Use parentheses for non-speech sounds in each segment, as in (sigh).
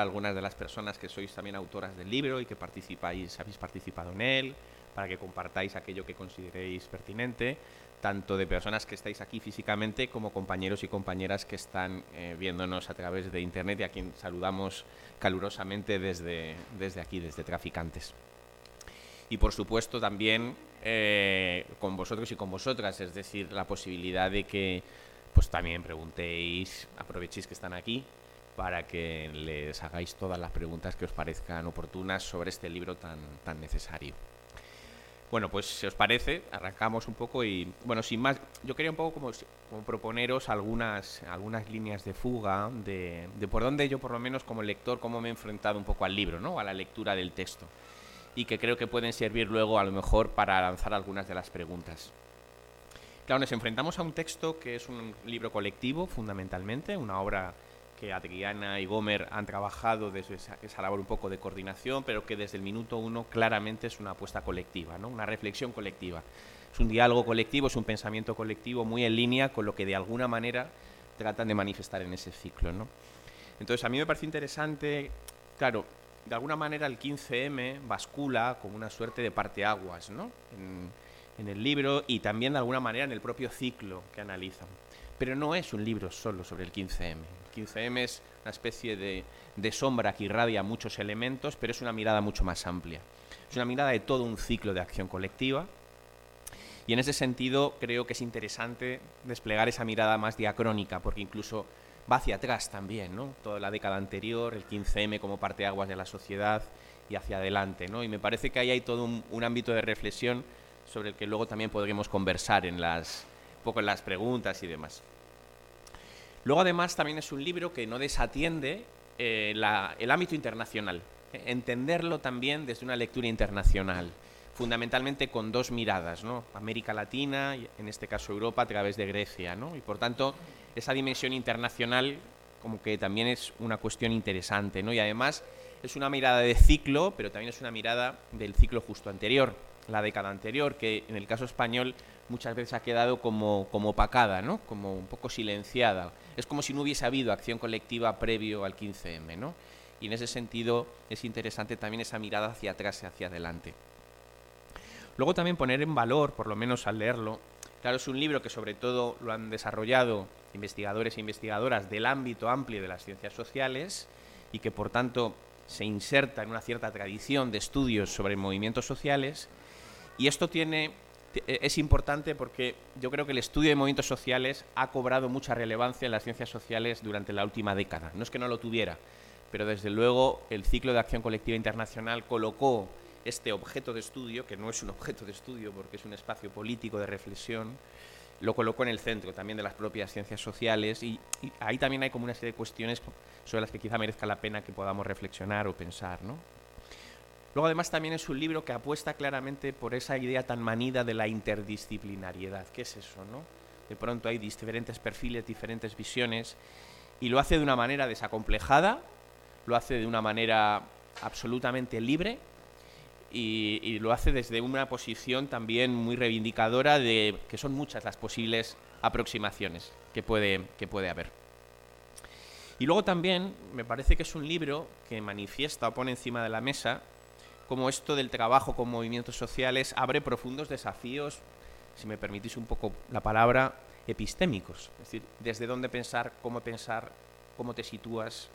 algunas de las personas que sois también autoras del libro y que participáis, habéis participado en él, para que compartáis aquello que consideréis pertinente, tanto de personas que estáis aquí físicamente como compañeros y compañeras que están eh, viéndonos a través de internet y a quien saludamos calurosamente desde, desde aquí, desde Traficantes. Y por supuesto también eh, con vosotros y con vosotras, es decir, la posibilidad de que pues también preguntéis, aprovechéis que están aquí para que les hagáis todas las preguntas que os parezcan oportunas sobre este libro tan, tan necesario. Bueno, pues si os parece, arrancamos un poco y, bueno, sin más, yo quería un poco como, como proponeros algunas, algunas líneas de fuga de, de, por dónde yo, por lo menos como lector, cómo me he enfrentado un poco al libro, ¿no? A la lectura del texto. Y que creo que pueden servir luego, a lo mejor, para lanzar algunas de las preguntas. Claro, nos enfrentamos a un texto que es un libro colectivo, fundamentalmente, una obra que Adriana y Gomer han trabajado desde esa, esa, labor un poco de coordinación, pero que desde el minuto uno claramente es una apuesta colectiva, ¿no? una reflexión colectiva. Es un diálogo colectivo, es un pensamiento colectivo muy en línea con lo que de alguna manera tratan de manifestar en ese ciclo. ¿no? Entonces, a mí me parece interesante, claro, de alguna manera el 15M bascula como una suerte de parteaguas ¿no? en, en el libro y también de alguna manera en el propio ciclo que analizan. Pero no es un libro solo sobre el 15M. 15M es una especie de, sombra que irradia muchos elementos, pero es una mirada mucho más amplia. Es una mirada de todo un ciclo de acción colectiva. Y en ese sentido creo que es interesante desplegar esa mirada más diacrónica, porque incluso va hacia atrás también, ¿no? Toda la década anterior, el 15M como parteaguas de la sociedad y hacia adelante, ¿no? Y me parece que ahí hay todo un, un ámbito de reflexión sobre el que luego también podremos conversar en las, poco en las preguntas y demás. Luego, además, también es un libro que no desatiende eh, la, el ámbito internacional, eh, entenderlo también desde una lectura internacional, fundamentalmente con dos miradas, ¿no? América Latina y en este caso Europa a través de Grecia, ¿no? Y por tanto, esa dimensión internacional como que también es una cuestión interesante, ¿no? Y además es una mirada de ciclo, pero también es una mirada del ciclo justo anterior, la década anterior, que en el caso español muchas veces ha quedado como, como opacada, ¿no? como un poco silenciada. Es como si no hubiese habido acción colectiva previo al 15M. ¿no? Y en ese sentido es interesante también esa mirada hacia atrás y hacia adelante. Luego también poner en valor, por lo menos al leerlo, claro, es un libro que sobre todo lo han desarrollado investigadores e investigadoras del ámbito amplio de las ciencias sociales y que por tanto se inserta en una cierta tradición de estudios sobre movimientos sociales y esto tiene, es importante porque yo creo que el estudio de movimientos sociales ha cobrado mucha relevancia en las ciencias sociales durante la última década. No es que no lo tuviera, pero desde luego el ciclo de acción colectiva internacional colocó este objeto de estudio, que no es un objeto de estudio porque es un espacio político de reflexión, lo colocó en el centro también de las propias ciencias sociales y, y ahí también hay como una serie de cuestiones sobre las que quizá merezca la pena que podamos reflexionar o pensar, ¿no? Luego además también es un libro que apuesta claramente por esa idea tan manida de la interdisciplinariedad. ¿Qué es eso, no? De pronto hay diferentes perfiles, diferentes visiones y lo hace de una manera desacomplejada, lo hace de una manera absolutamente libre y, lo hace desde una posición también muy reivindicadora de que son muchas las posibles aproximaciones que puede, que puede haber. Y luego también me parece que es un libro que manifiesta o pone encima de la mesa como esto del trabajo con movimientos sociales abre profundos desafíos, si me permitís un poco la palabra, epistémicos. Es decir, desde dónde pensar, cómo pensar, cómo te sitúas,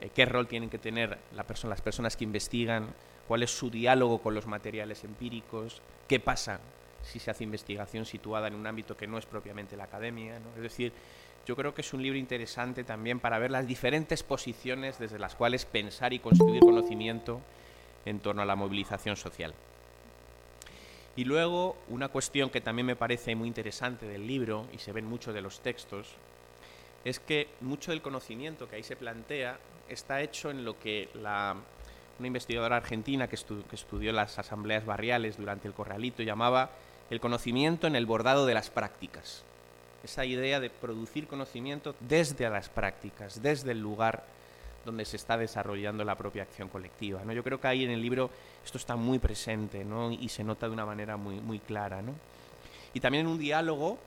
eh, qué rol tienen que tener las personas que investigan, cuál es su diálogo con los materiales empíricos, qué pasa si se hace investigación situada en un ámbito que no es propiamente la academia. ¿no? Es decir, yo creo que es un libro interesante también para ver las diferentes posiciones desde las cuales pensar y construir conocimiento en torno a la movilización social. Y luego, una cuestión que también me parece muy interesante del libro, y se ven mucho de los textos, es que mucho del conocimiento que ahí se plantea está hecho en lo que la, una investigadora argentina que, estu que estudió las asambleas barriales durante el corralito llamaba el conocimiento en el bordado de las prácticas. Esa idea de producir conocimiento desde las prácticas, desde el lugar donde se está desarrollando la propia acción colectiva. ¿no? Yo creo que ahí en el libro esto está muy presente ¿no? y se nota de una manera muy, muy clara. ¿no? Y también un diálogo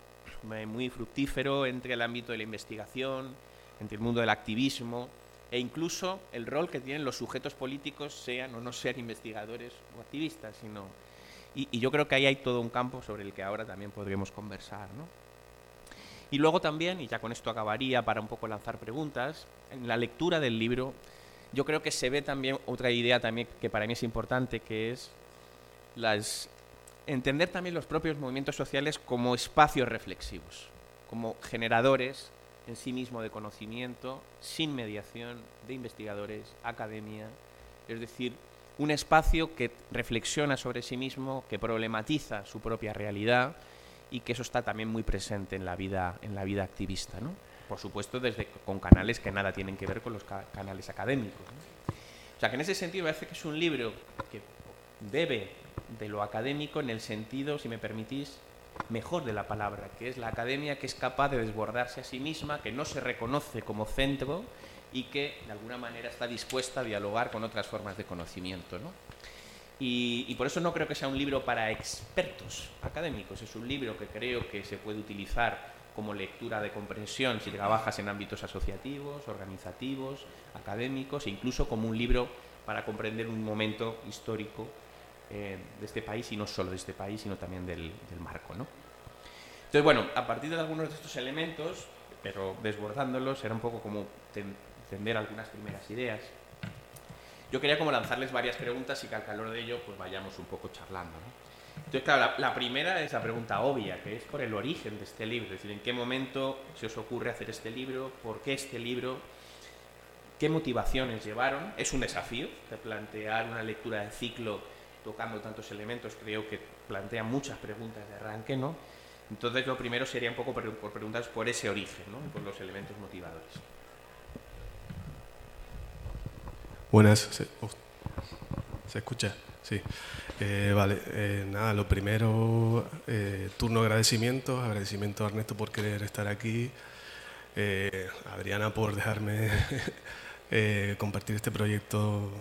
muy fructífero entre el ámbito de la investigación, entre el mundo del activismo e incluso el rol que tienen los sujetos políticos, sean o no sean investigadores o activistas, sino... Y, yo creo que ahí hay todo un campo sobre el que ahora también podríamos conversar, ¿no? Y luego también, y ya con esto acabaría para un poco lanzar preguntas, en la lectura del libro yo creo que se ve también otra idea también que para mí es importante, que es las, entender también los propios movimientos sociales como espacios reflexivos, como generadores en sí mismo de conocimiento, sin mediación de investigadores, academia, es decir, un espacio que reflexiona sobre sí mismo, que problematiza su propia realidad y que eso está también muy presente en la vida, en la vida activista, ¿no? Por supuesto, desde con canales que nada tienen que ver con los canales académicos. O sea, que en ese sentido me parece que es un libro que debe de lo académico en el sentido, si me permitís, mejor de la palabra, que es la academia que es capaz de desbordarse a sí misma, que no se reconoce como centro y que de alguna manera está dispuesta a dialogar con otras formas de conocimiento. ¿no? Y, por eso no creo que sea un libro para expertos académicos, es un libro que creo que se puede utilizar como lectura de comprensión si trabajas en ámbitos asociativos, organizativos, académicos e incluso como un libro para comprender un momento histórico eh, de este país y no solo de este país, sino también del, marco. ¿no? Entonces, bueno, a partir de algunos de estos elementos, pero desbordándolos, era un poco como entender algunas primeras ideas. Yo quería como lanzarles varias preguntas y que al calor de ello pues vayamos un poco charlando. Entonces, claro, la, primera es la pregunta obvia, que es por el origen de este libro, es decir, en qué momento se os ocurre hacer este libro, por qué este libro, qué motivaciones llevaron. Es un desafío de plantear una lectura de ciclo tocando tantos elementos, creo que plantea muchas preguntas de arranque, ¿no? Entonces lo primero sería un poco por, preguntas por ese origen, ¿no? Por los elementos motivadores. Buenas, ¿se, escucha? Sí. Eh, vale, eh, nada, lo primero, eh, turno agradecimientos, agradecimiento a Ernesto por querer estar aquí, Adriana por dejarme (laughs) compartir este proyecto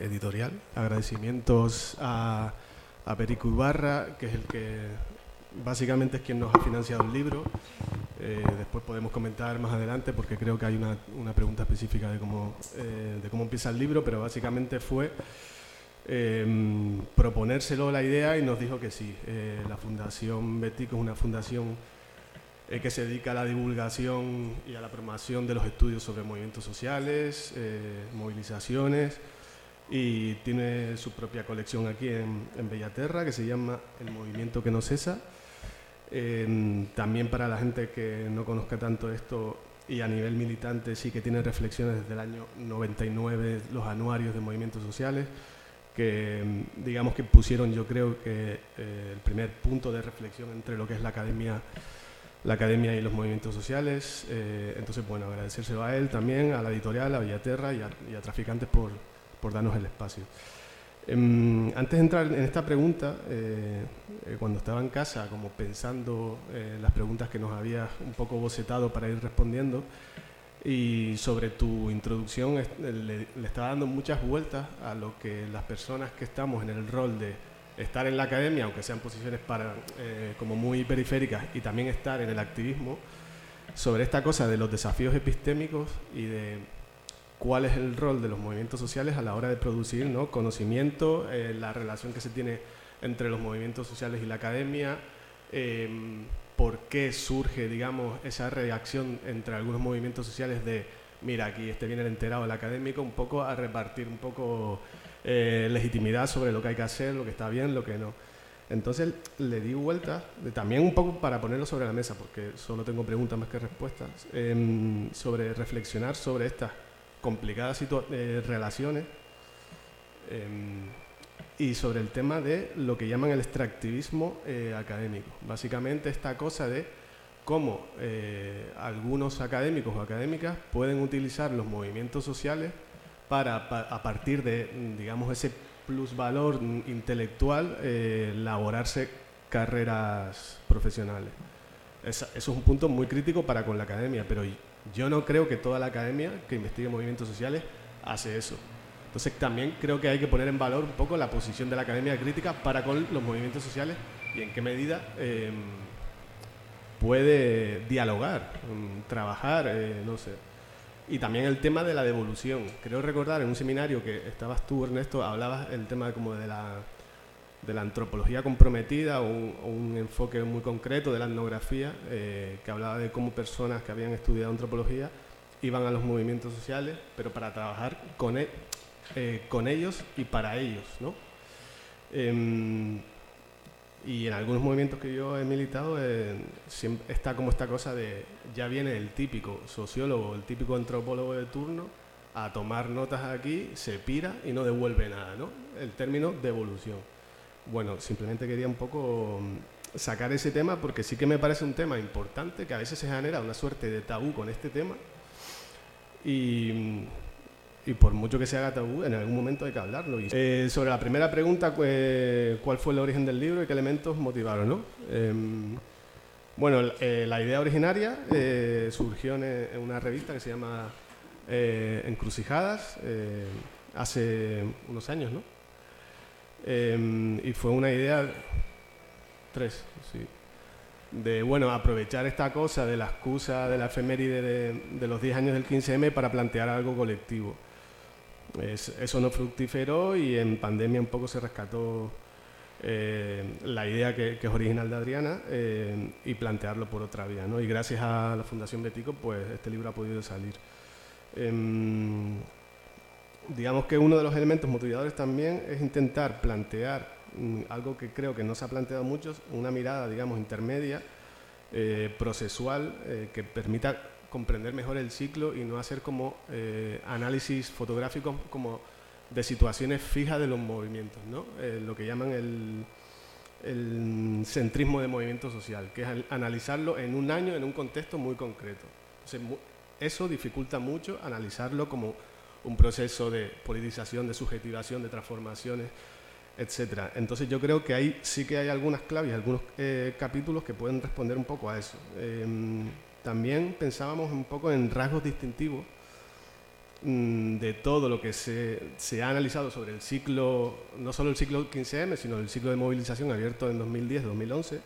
editorial. Agradecimientos a, a Perico Ibarra, que es el que básicamente es quien nos ha financiado el libro. Eh, después podemos comentar más adelante porque creo que hay una, una pregunta específica de cómo, de cómo empieza el libro, pero básicamente fue em, proponérselo la idea y nos dijo que sí. la Fundación Betico es una fundación eh, que se dedica a la divulgación y a la promoción de los estudios sobre movimientos sociales, eh, movilizaciones, y tiene su propia colección aquí en, Bellaterra que se llama El Movimiento que no cesa. También para la gente que no conozca tanto esto y a nivel militante sí que tiene reflexiones desde el año 99 los anuarios de movimientos sociales que digamos que pusieron yo creo que eh, el primer punto de reflexión entre lo que es la academia la academia y los movimientos sociales. Eh, entonces, bueno, agradecérselo a él también, a la editorial, a Villaterra y a, Traficantes por, por, darnos el espacio. Em, antes de entrar en esta pregunta, eh, eh, cuando estaba en casa, como pensando las preguntas que nos habías un poco bocetado para ir respondiendo, y sobre tu introducción le estaba dando muchas vueltas a lo que las personas que estamos en el rol de estar en la academia, aunque sean posiciones para, eh, como muy periféricas, y también estar en el activismo, sobre esta cosa de los desafíos epistémicos y de cuál es el rol de los movimientos sociales a la hora de producir ¿no? conocimiento, eh, la relación que se tiene entre los movimientos sociales y la academia, em, por qué surge, digamos, esa reacción entre algunos movimientos sociales de, mira, aquí este viene el enterado del académico, un poco a repartir un poco eh, legitimidad sobre lo que hay que hacer, lo que está bien, lo que no. Entonces le di vuelta, también un poco para ponerlo sobre la mesa, porque solo tengo preguntas más que respuestas, em, sobre reflexionar sobre estas complicadas eh, relaciones em, y sobre el tema de lo que llaman el extractivismo eh, académico. Básicamente esta cosa de cómo algunos académicos o académicas pueden utilizar los movimientos sociales para, a partir de, digamos, ese plusvalor intelectual, eh, elaborarse carreras profesionales. eso es un punto muy crítico para con la academia, pero yo no creo que toda la academia que investigue movimientos sociales hace eso. Entonces también creo que hay que poner en valor un poco la posición de la academia crítica para con los movimientos sociales y en qué medida em, puede dialogar, em, trabajar, eh, no sé, y también el tema de la devolución. Creo recordar en un seminario que estabas tú, Ernesto, hablabas el tema como de la, de la antropología comprometida o un, enfoque muy concreto de la etnografía, eh, que hablaba de cómo personas que habían estudiado antropología iban a los movimientos sociales, pero para trabajar con, e, eh, con ellos y para ellos, ¿no? Em, y en algunos movimientos que yo he militado eh, está como esta cosa de ya viene el típico sociólogo, el típico antropólogo de turno a tomar notas aquí, se pira y no devuelve nada, ¿no? El término devolución. Bueno, simplemente quería un poco mm, sacar ese tema porque sí que me parece un tema importante, que a veces se genera una suerte de tabú con este tema y mm, por mucho que se haga tabú, en algún momento hay que hablarlo. Eh, sobre la primera pregunta, ¿cuál fue el origen del libro y qué elementos motivaron? ¿no? Em, bueno, eh, la idea originaria eh, surgió en, una revista que se llama Encrucijadas hace unos años, ¿no? Em, y fue una idea, tres, sí, de bueno, aprovechar esta cosa de la excusa de la efeméride de, de los 10 años del 15M para plantear algo colectivo eso no fructiferó y en pandemia un poco se rescató eh, la idea que, es original de Adriana eh, y plantearlo por otra vía. ¿no? Y gracias a la Fundación Betico, pues este libro ha podido salir. Em, digamos que uno de los elementos motivadores también es intentar plantear mm, algo que creo que no se ha planteado mucho, una mirada, digamos, intermedia, eh, procesual, que permita comprender mejor el ciclo y no hacer como eh, análisis fotográficos como de situaciones fijas de los movimientos, ¿no? Eh, lo que llaman el, el, centrismo de movimiento social, que es analizarlo en un año, en un contexto muy concreto. eso dificulta mucho analizarlo como un proceso de politización, de subjetivación, de transformaciones, etcétera. Entonces yo creo que ahí sí que hay algunas claves, algunos eh, capítulos que pueden responder un poco a eso. Em, también pensábamos un poco en rasgos distintivos mm, de todo lo que se, se, ha analizado sobre el ciclo, no solo el ciclo 15M, sino el ciclo de movilización abierto en 2010-2011,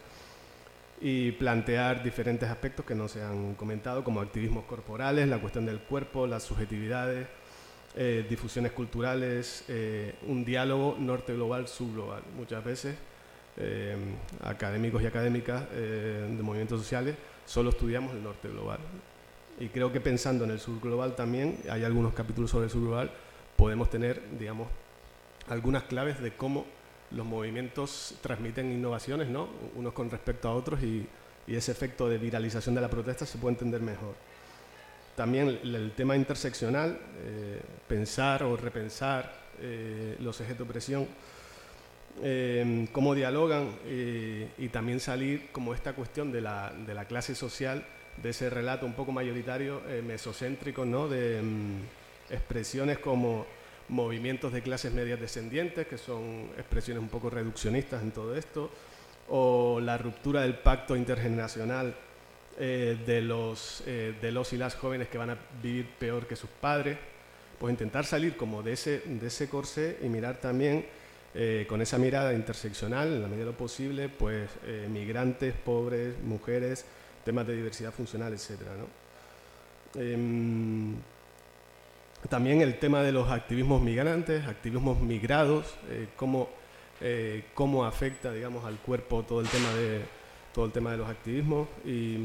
y plantear diferentes aspectos que no se han comentado, como activismos corporales, la cuestión del cuerpo, las subjetividades, eh, difusiones culturales, eh, un diálogo norte-global-subglobal. Muchas veces eh, académicos y académicas de movimientos sociales solo estudiamos el norte global. Y creo que pensando en el sur global también, hay algunos capítulos sobre el sur global, podemos tener, digamos, algunas claves de cómo los movimientos transmiten innovaciones, ¿no? Unos con respecto a otros y, ese efecto de viralización de la protesta se puede entender mejor. También el, tema interseccional, eh, pensar o repensar eh, los ejes de opresión, eh, cómo dialogan y también salir como esta cuestión de la, de la, clase social, de ese relato un poco mayoritario, mesocéntrico, ¿no? de mm, expresiones como movimientos de clases medias descendientes, que son expresiones un poco reduccionistas en todo esto, o la ruptura del pacto intergeneracional de, los, de los y las jóvenes que van a vivir peor que sus padres, pues intentar salir como de ese, de ese corsé y mirar también eh, con esa mirada interseccional, en la medida de lo posible, pues eh, migrantes, pobres, mujeres, temas de diversidad funcional, etc. Em, también el tema de los activismos migrantes, activismos migrados, eh, cómo, cómo, afecta digamos, al cuerpo todo el tema de, todo el tema de los activismos. Y,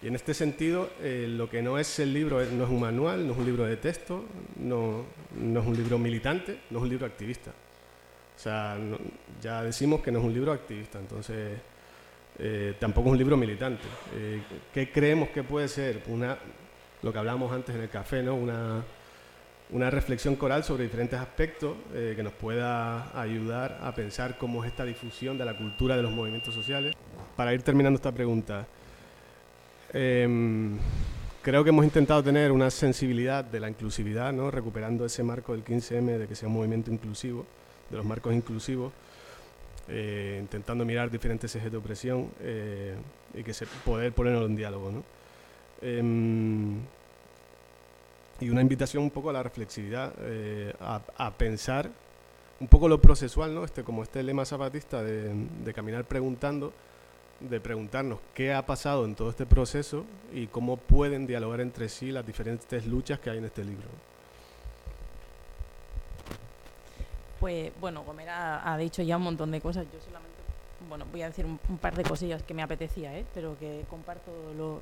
y en este sentido, lo que no es el libro no es un manual, no es un libro de texto, no, no es un libro militante, no es un libro activista. O sea, ya decimos que no es un libro activista, entonces eh, tampoco es un libro militante. Eh, ¿Qué creemos que puede ser? Una, lo que hablábamos antes en el café, ¿no? Una, una reflexión coral sobre diferentes aspectos eh, que nos pueda ayudar a pensar cómo es esta difusión de la cultura de los movimientos sociales. Para ir terminando esta pregunta, em, creo que hemos intentado tener una sensibilidad de la inclusividad, ¿no? recuperando ese marco del 15M de que sea un movimiento inclusivo de los marcos inclusivos, eh, intentando mirar diferentes ejes de opresión eh, y que se poder ponerlo en diálogo. Em, y una invitación un poco a la reflexividad, eh, a, pensar un poco lo procesual, ¿no? este, como este lema zapatista de, de caminar preguntando, de preguntarnos qué ha pasado en todo este proceso y cómo pueden dialogar entre sí las diferentes luchas que hay en este libro. Pues bueno, Gomer ha, dicho ya un montón de cosas. Yo solamente, bueno, voy a decir un, par de cosillas que me apetecía, ¿eh? pero que comparto lo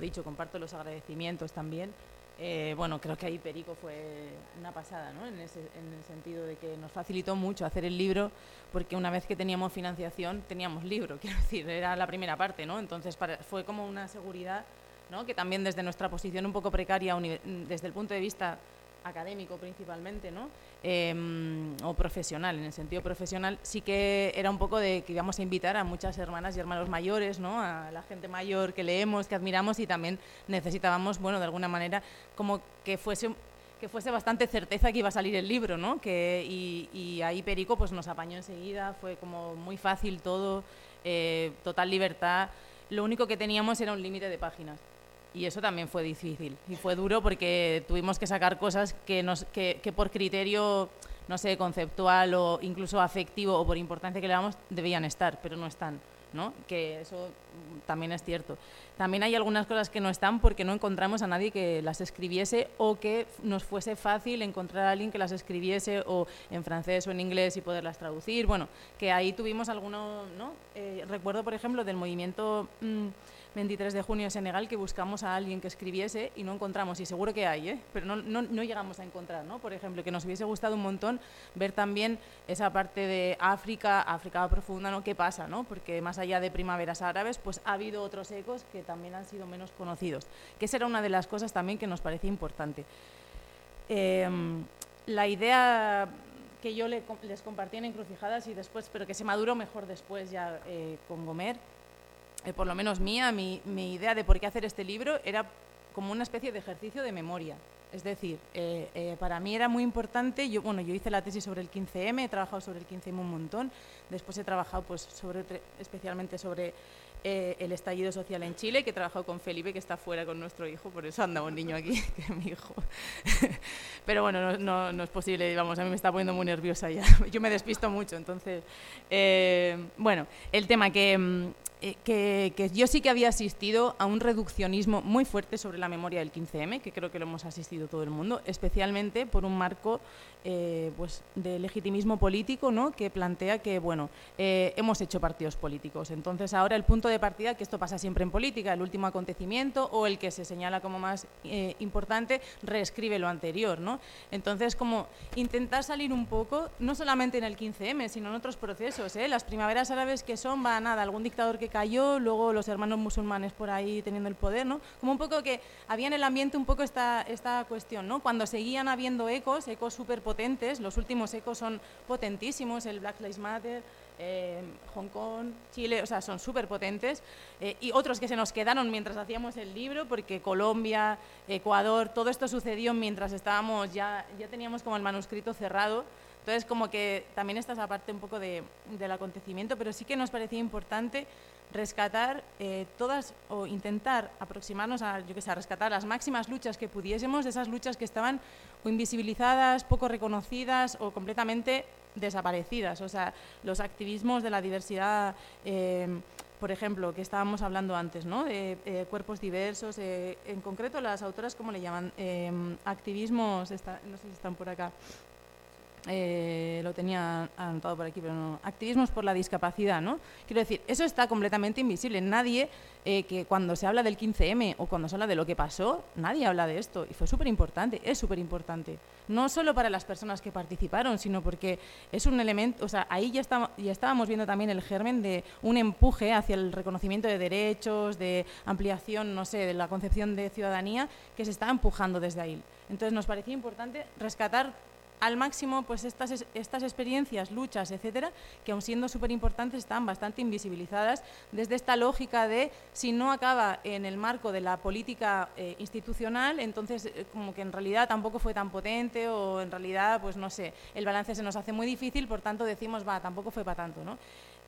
dicho, comparto los agradecimientos también. Eh, bueno, creo que ahí Perico fue una pasada, ¿no? En, ese, en el sentido de que nos facilitó mucho hacer el libro, porque una vez que teníamos financiación, teníamos libro, (laughs) quiero decir, era la primera parte, ¿no? Entonces fue como una seguridad, ¿no? Que también desde nuestra posición un poco precaria, desde el punto de vista académico principalmente, ¿no? Em, o profesional, en el sentido profesional, sí que era un poco de que íbamos a invitar a muchas hermanas y hermanos mayores, ¿no? A la gente mayor que leemos, que admiramos y también necesitábamos, bueno, de alguna manera, como que fuese que fuese bastante certeza que iba a salir el libro, ¿no? Que, y, ahí Perico pues nos apañó enseguida, fue como muy fácil todo, eh, total libertad. Lo único que teníamos era un límite de páginas y eso también fue difícil y fue duro porque tuvimos que sacar cosas que, nos, que, que, por criterio, no sé, conceptual o incluso afectivo o por importancia que le damos, debían estar, pero no están. ¿no? Que eso también es cierto. También hay algunas cosas que no están porque no encontramos a nadie que las escribiese o que nos fuese fácil encontrar a alguien que las escribiese o en francés o en inglés y poderlas traducir. Bueno, que ahí tuvimos algunos, ¿no? Eh, recuerdo, por ejemplo, del movimiento... Mm, 23 de junio en Senegal que buscamos a alguien que escribiese y no encontramos, y seguro que hay, ¿eh? pero no, llegamos a encontrar, ¿no? Por ejemplo, que nos hubiese gustado un montón ver también esa parte de África, África profunda, ¿no? ¿Qué pasa, no? Porque más allá de primaveras árabes, pues ha habido otros ecos que también han sido menos conocidos, que esa era una de las cosas también que nos parecía importante. Em, la idea que yo les compartí en Encrucijadas y después, pero que se maduró mejor después ya eh, con Gomer, eh, por lo menos mía, mi, idea de por qué hacer este libro era como una especie de ejercicio de memoria. Es decir, eh, eh, para mí era muy importante, yo, bueno, yo hice la tesis sobre el 15M, he trabajado sobre el 15M un montón, después he trabajado pues, sobre, especialmente sobre el estallido social en Chile, que he trabajado con Felipe, que está fuera con nuestro hijo, por eso anda un niño aquí, (laughs) que es mi hijo. (laughs) Pero bueno, no, no, no, es posible, vamos, a mí me está poniendo muy nerviosa ya, (laughs) yo me despisto mucho, entonces, bueno, el tema que mm, eh, que, yo sí que había asistido a un reduccionismo muy fuerte sobre la memoria del 15M, que creo que lo hemos asistido todo el mundo, especialmente por un marco eh, pues de legitimismo político ¿no? que plantea que bueno, eh, hemos hecho partidos políticos. Entonces ahora el punto de partida, que esto pasa siempre en política, el último acontecimiento o el que se señala como más importante, reescribe lo anterior. ¿no? Entonces como intentar salir un poco, no solamente en el 15M, sino en otros procesos. Las primaveras árabes que son, va nada, algún dictador que cayó, luego los hermanos musulmanes por ahí teniendo el poder, ¿no? Como un poco que había en el ambiente un poco esta, esta cuestión, ¿no? Cuando seguían habiendo ecos, ecos súper potentes, los últimos ecos son potentísimos, el Black Lives Matter, eh, Hong Kong, Chile, o sea, son súper potentes, eh, y otros que se nos quedaron mientras hacíamos el libro, porque Colombia, Ecuador, todo esto sucedió mientras estábamos, ya, ya teníamos como el manuscrito cerrado, entonces como que también está esa parte un poco de, del acontecimiento, pero sí que nos parecía importante rescatar eh, todas o intentar aproximarnos a, yo que sé, a rescatar las máximas luchas que pudiésemos, de esas luchas que estaban o invisibilizadas, poco reconocidas o completamente desaparecidas. O sea, los activismos de la diversidad, eh, por ejemplo, que estábamos hablando antes, ¿no? de eh, cuerpos diversos, en concreto las autoras, ¿cómo le llaman? activismos, no sé si están por acá. Eh, lo tenía anotado por aquí, pero no. Activismos por la discapacidad, ¿no? Quiero decir, eso está completamente invisible. Nadie, eh, que cuando se habla del 15M o cuando se habla de lo que pasó, nadie habla de esto. Y fue súper importante, es súper importante. No solo para las personas que participaron, sino porque es un elemento, o sea, ahí ya, ya estábamos viendo también el germen de un empuje hacia el reconocimiento de derechos, de ampliación, no sé, de la concepción de ciudadanía, que se está empujando desde ahí. Entonces nos parecía importante rescatar al máximo pues estas, estas experiencias, luchas, etcétera, que aun siendo súper importantes están bastante invisibilizadas desde esta lógica de si no acaba en el marco de la política eh, institucional, entonces eh, como que en realidad tampoco fue tan potente o en realidad, pues no sé, el balance se nos hace muy difícil, por tanto decimos, va, tampoco fue para tanto, ¿no?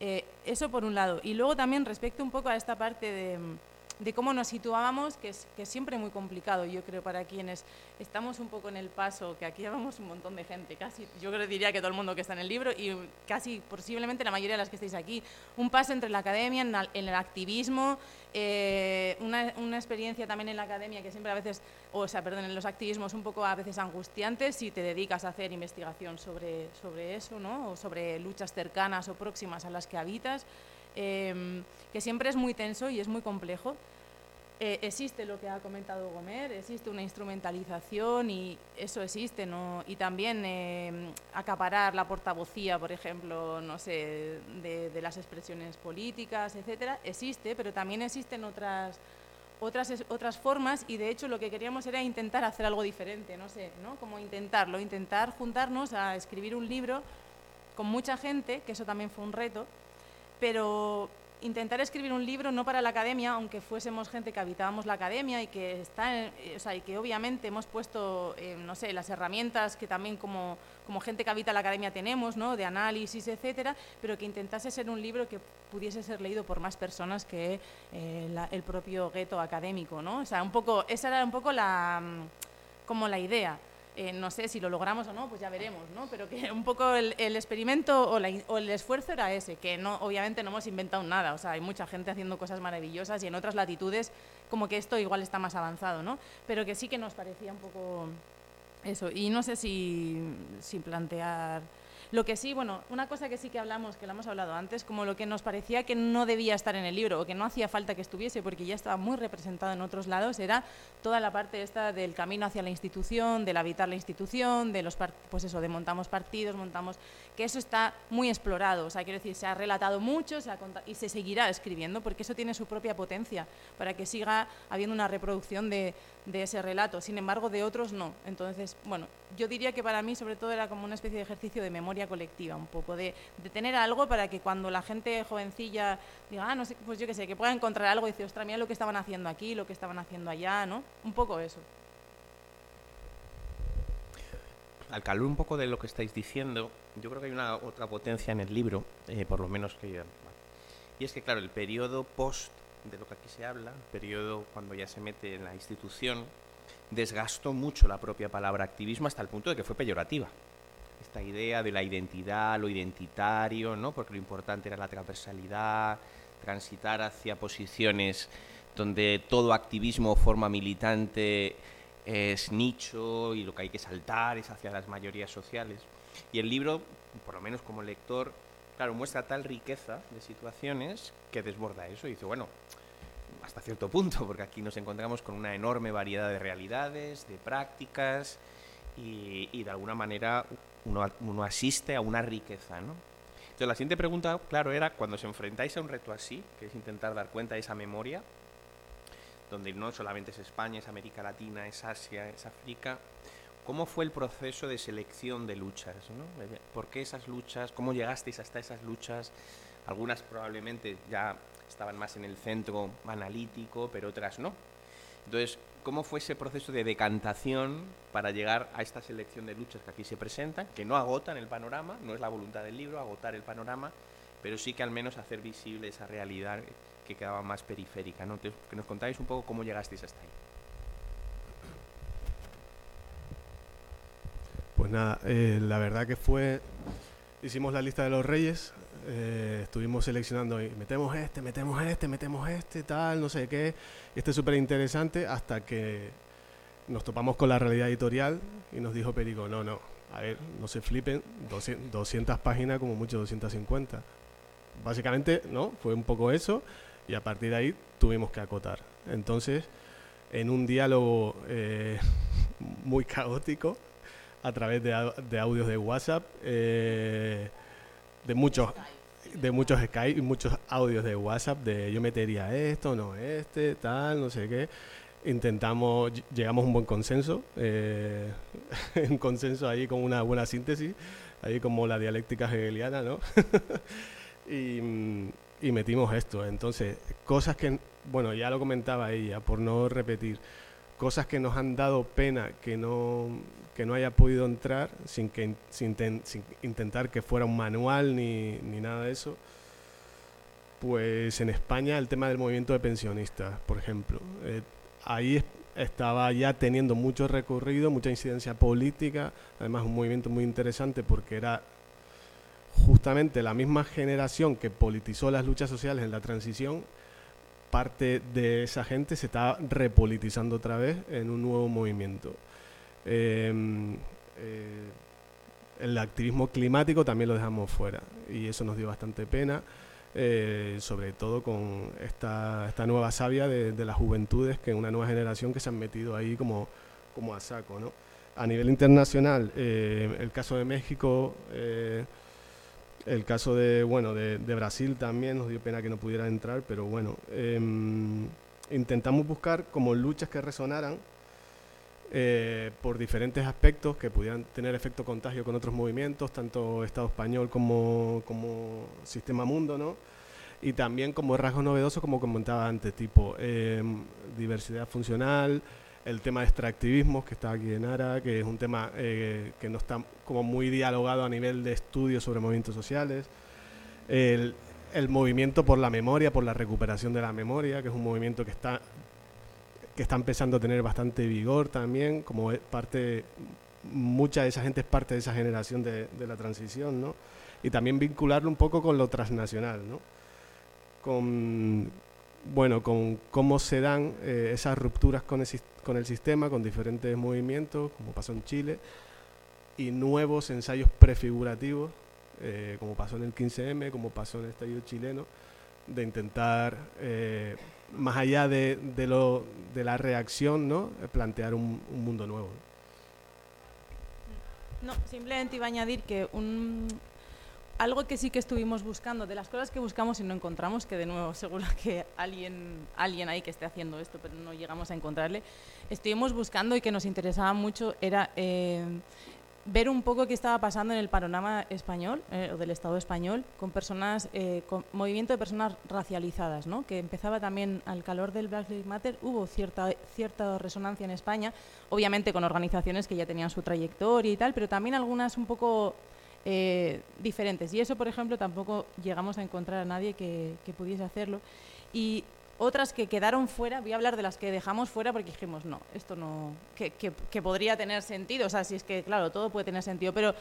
Eh, eso por un lado. Y luego también respecto un poco a esta parte de de cómo nos situábamos, que es, que siempre muy complicado, yo creo, para quienes estamos un poco en el paso, que aquí vamos un montón de gente, casi, yo creo diría que todo el mundo que está en el libro y casi posiblemente la mayoría de las que estáis aquí, un paso entre la academia, en, el activismo, eh, una, una, experiencia también en la academia que siempre a veces, o sea, perdón, en los activismos un poco a veces angustiantes si te dedicas a hacer investigación sobre, sobre eso, ¿no? O sobre luchas cercanas o próximas a las que habitas. Em, que siempre es muy tenso y es muy complejo. Eh, existe lo que ha comentado Gomer, existe una instrumentalización y eso existe, ¿no? Y también em, acaparar la portavocía, por ejemplo, no sé, de, de, las expresiones políticas, etcétera, existe, pero también existen otras otras, otras formas y de hecho lo que queríamos era intentar hacer algo diferente, no sé, ¿no? Como intentarlo, intentar juntarnos a escribir un libro con mucha gente, que eso también fue un reto, pero intentar escribir un libro no para la academia, aunque fuésemos gente que habitábamos la academia y que está, eh, o sea, y que obviamente hemos puesto, eh, no sé, las herramientas que también como, como gente que habita la academia tenemos, ¿no? De análisis, etcétera, pero que intentase ser un libro que pudiese ser leído por más personas que eh, el propio gueto académico, ¿no? O sea, un poco, esa era un poco la, mm, como la idea. Eh, no sé si lo logramos o no, pues ya veremos, ¿no? Pero que un poco el, experimento o, el esfuerzo era ese, que no, obviamente no hemos inventado nada, o sea, hay mucha gente haciendo cosas maravillosas y en otras latitudes como que esto igual está más avanzado, ¿no? Pero que sí que nos parecía un poco eso, y no sé si, si plantear lo que sí, bueno, una cosa que sí que hablamos, que lo hemos hablado antes, como lo que nos parecía que no debía estar en el libro o que no hacía falta que estuviese porque ya estaba muy representado en otros lados, era toda la parte esta del camino hacia la institución, del habitar la institución, de los pues eso, de montamos partidos, montamos que eso está muy explorado, o sea, quiero decir, se ha relatado mucho se ha y se seguirá escribiendo porque eso tiene su propia potencia para que siga habiendo una reproducción de, de ese relato, sin embargo de otros no. Entonces, bueno, yo diría que para mí sobre todo era como una especie de ejercicio de memoria colectiva, un poco de, tener algo para que cuando la gente jovencilla diga, ah, no sé, pues yo qué sé, que pueda encontrar algo y decir, ostras, mira lo que estaban haciendo aquí, lo que estaban haciendo allá, ¿no? Un poco eso. Al calor un poco de lo que estáis diciendo, yo creo que hay una otra potencia en el libro, eh, por lo menos que... Y es que, claro, el periodo post de lo que aquí se habla, periodo cuando ya se mete en la institución, desgastó mucho la propia palabra activismo hasta el punto de que fue peyorativa. Esta idea de la identidad, lo identitario, ¿no? porque lo importante era la transversalidad, transitar hacia posiciones donde todo activismo forma militante es nicho y lo que hay que saltar es hacia las mayorías sociales. Y el libro, por lo menos como lector, claro, muestra tal riqueza de situaciones que desborda eso y dice, bueno, hasta cierto punto, porque aquí nos encontramos con una enorme variedad de realidades, de prácticas y, de alguna manera uno, asiste a una riqueza, ¿no? Entonces la siguiente pregunta, claro, era cuando os enfrentáis a un reto así, que es intentar dar cuenta de esa memoria, donde no solamente es España, es América Latina, es Asia, es África, ¿Cómo fue el proceso de selección de luchas? ¿Por qué esas luchas? ¿Cómo llegasteis hasta esas luchas? Algunas probablemente ya estaban más en el centro analítico, pero otras no. Entonces, ¿cómo fue ese proceso de decantación para llegar a esta selección de luchas que aquí se presentan, que no agotan el panorama, no es la voluntad del libro agotar el panorama, pero sí que al menos hacer visible esa realidad que quedaba más periférica? ¿no? que nos contáis un poco cómo llegasteis hasta ahí. Pues nada, eh, la verdad que fue, hicimos la lista de los reyes, eh, estuvimos seleccionando y metemos este, metemos este, metemos este, tal, no sé qué. Este es súper interesante hasta que nos topamos con la realidad editorial y nos dijo Perico, no, no, a ver, no se flipen, 200, páginas como mucho 250. Básicamente, ¿no? Fue un poco eso y a partir de ahí tuvimos que acotar. Entonces, en un diálogo eh, (laughs) muy caótico, a través de, de audios de WhatsApp, eh, de muchos de muchos Skype y muchos audios de WhatsApp de yo metería esto, no este, tal, no sé qué. Intentamos, llegamos a un buen consenso, eh, (laughs) un consenso ahí con una buena síntesis, ahí como la dialéctica hegeliana, ¿no? (laughs) y, y metimos esto. Entonces, cosas que, bueno, ya lo comentaba ella, por no repetir, cosas que nos han dado pena que no, que no haya podido entrar sin, que, sin, intentar que fuera un manual ni, ni, nada de eso. Pues en España el tema del movimiento de pensionistas, por ejemplo. Eh, ahí estaba ya teniendo mucho recorrido, mucha incidencia política, además un movimiento muy interesante porque era justamente la misma generación que politizó las luchas sociales en la transición, parte de esa gente se está repolitizando otra vez en un nuevo movimiento. Em, eh, el activismo climático también lo dejamos fuera y eso nos dio bastante pena. Eh, sobre todo con esta, esta nueva savia de, las juventudes, que una nueva generación que se han metido ahí como, como a saco. ¿no? A nivel internacional, eh, el caso de México, el caso de, bueno, de, Brasil también, nos dio pena que no pudiera entrar, pero bueno, em, intentamos buscar como luchas que resonaran por diferentes aspectos que pudieran tener efecto contagio con otros movimientos, tanto Estado español como, como Sistema Mundo, ¿no? y también como rasgo novedoso, como comentaba antes, tipo em, diversidad funcional, el tema de extractivismo que está aquí en ARA, que es un tema eh, que no está como muy dialogado a nivel de estudios sobre movimientos sociales, el, el, movimiento por la memoria, por la recuperación de la memoria, que es un movimiento que está que está empezando a tener bastante vigor también, como parte, mucha de esa gente es parte de esa generación de, la transición, ¿no? Y también vincularlo un poco con lo transnacional, ¿no? con, bueno, con cómo se dan eh, esas rupturas con el, sistema, con diferentes movimientos, como pasó en Chile, y nuevos ensayos prefigurativos, eh, como pasó en el 15M, como pasó en el estallido chileno, de intentar, eh, más allá de, de, lo, de la reacción, ¿no? plantear un, un mundo nuevo. No, simplemente iba a añadir que un, algo que sí que estuvimos buscando, de las cosas que buscamos y no encontramos, que de nuevo (laughs) seguro que alguien, alguien hay que esté haciendo esto, pero no llegamos a encontrarle, estuvimos buscando y que nos interesaba mucho era eh, ver un poco qué estaba pasando en el panorama español, eh, o del Estado español, con personas, eh, con movimiento de personas racializadas, ¿no? que empezaba también al calor del Black Lives Matter, hubo cierta, cierta resonancia en España, obviamente con organizaciones que ya tenían su trayectoria y tal, pero también algunas un poco eh, diferentes. Y eso, por ejemplo, tampoco llegamos a encontrar a nadie que, pudiese hacerlo. Y otras que quedaron fuera, voy a hablar de las que dejamos fuera porque dijimos, no, esto no, que, podría tener sentido, o sea, si es que, claro, todo puede tener sentido, pero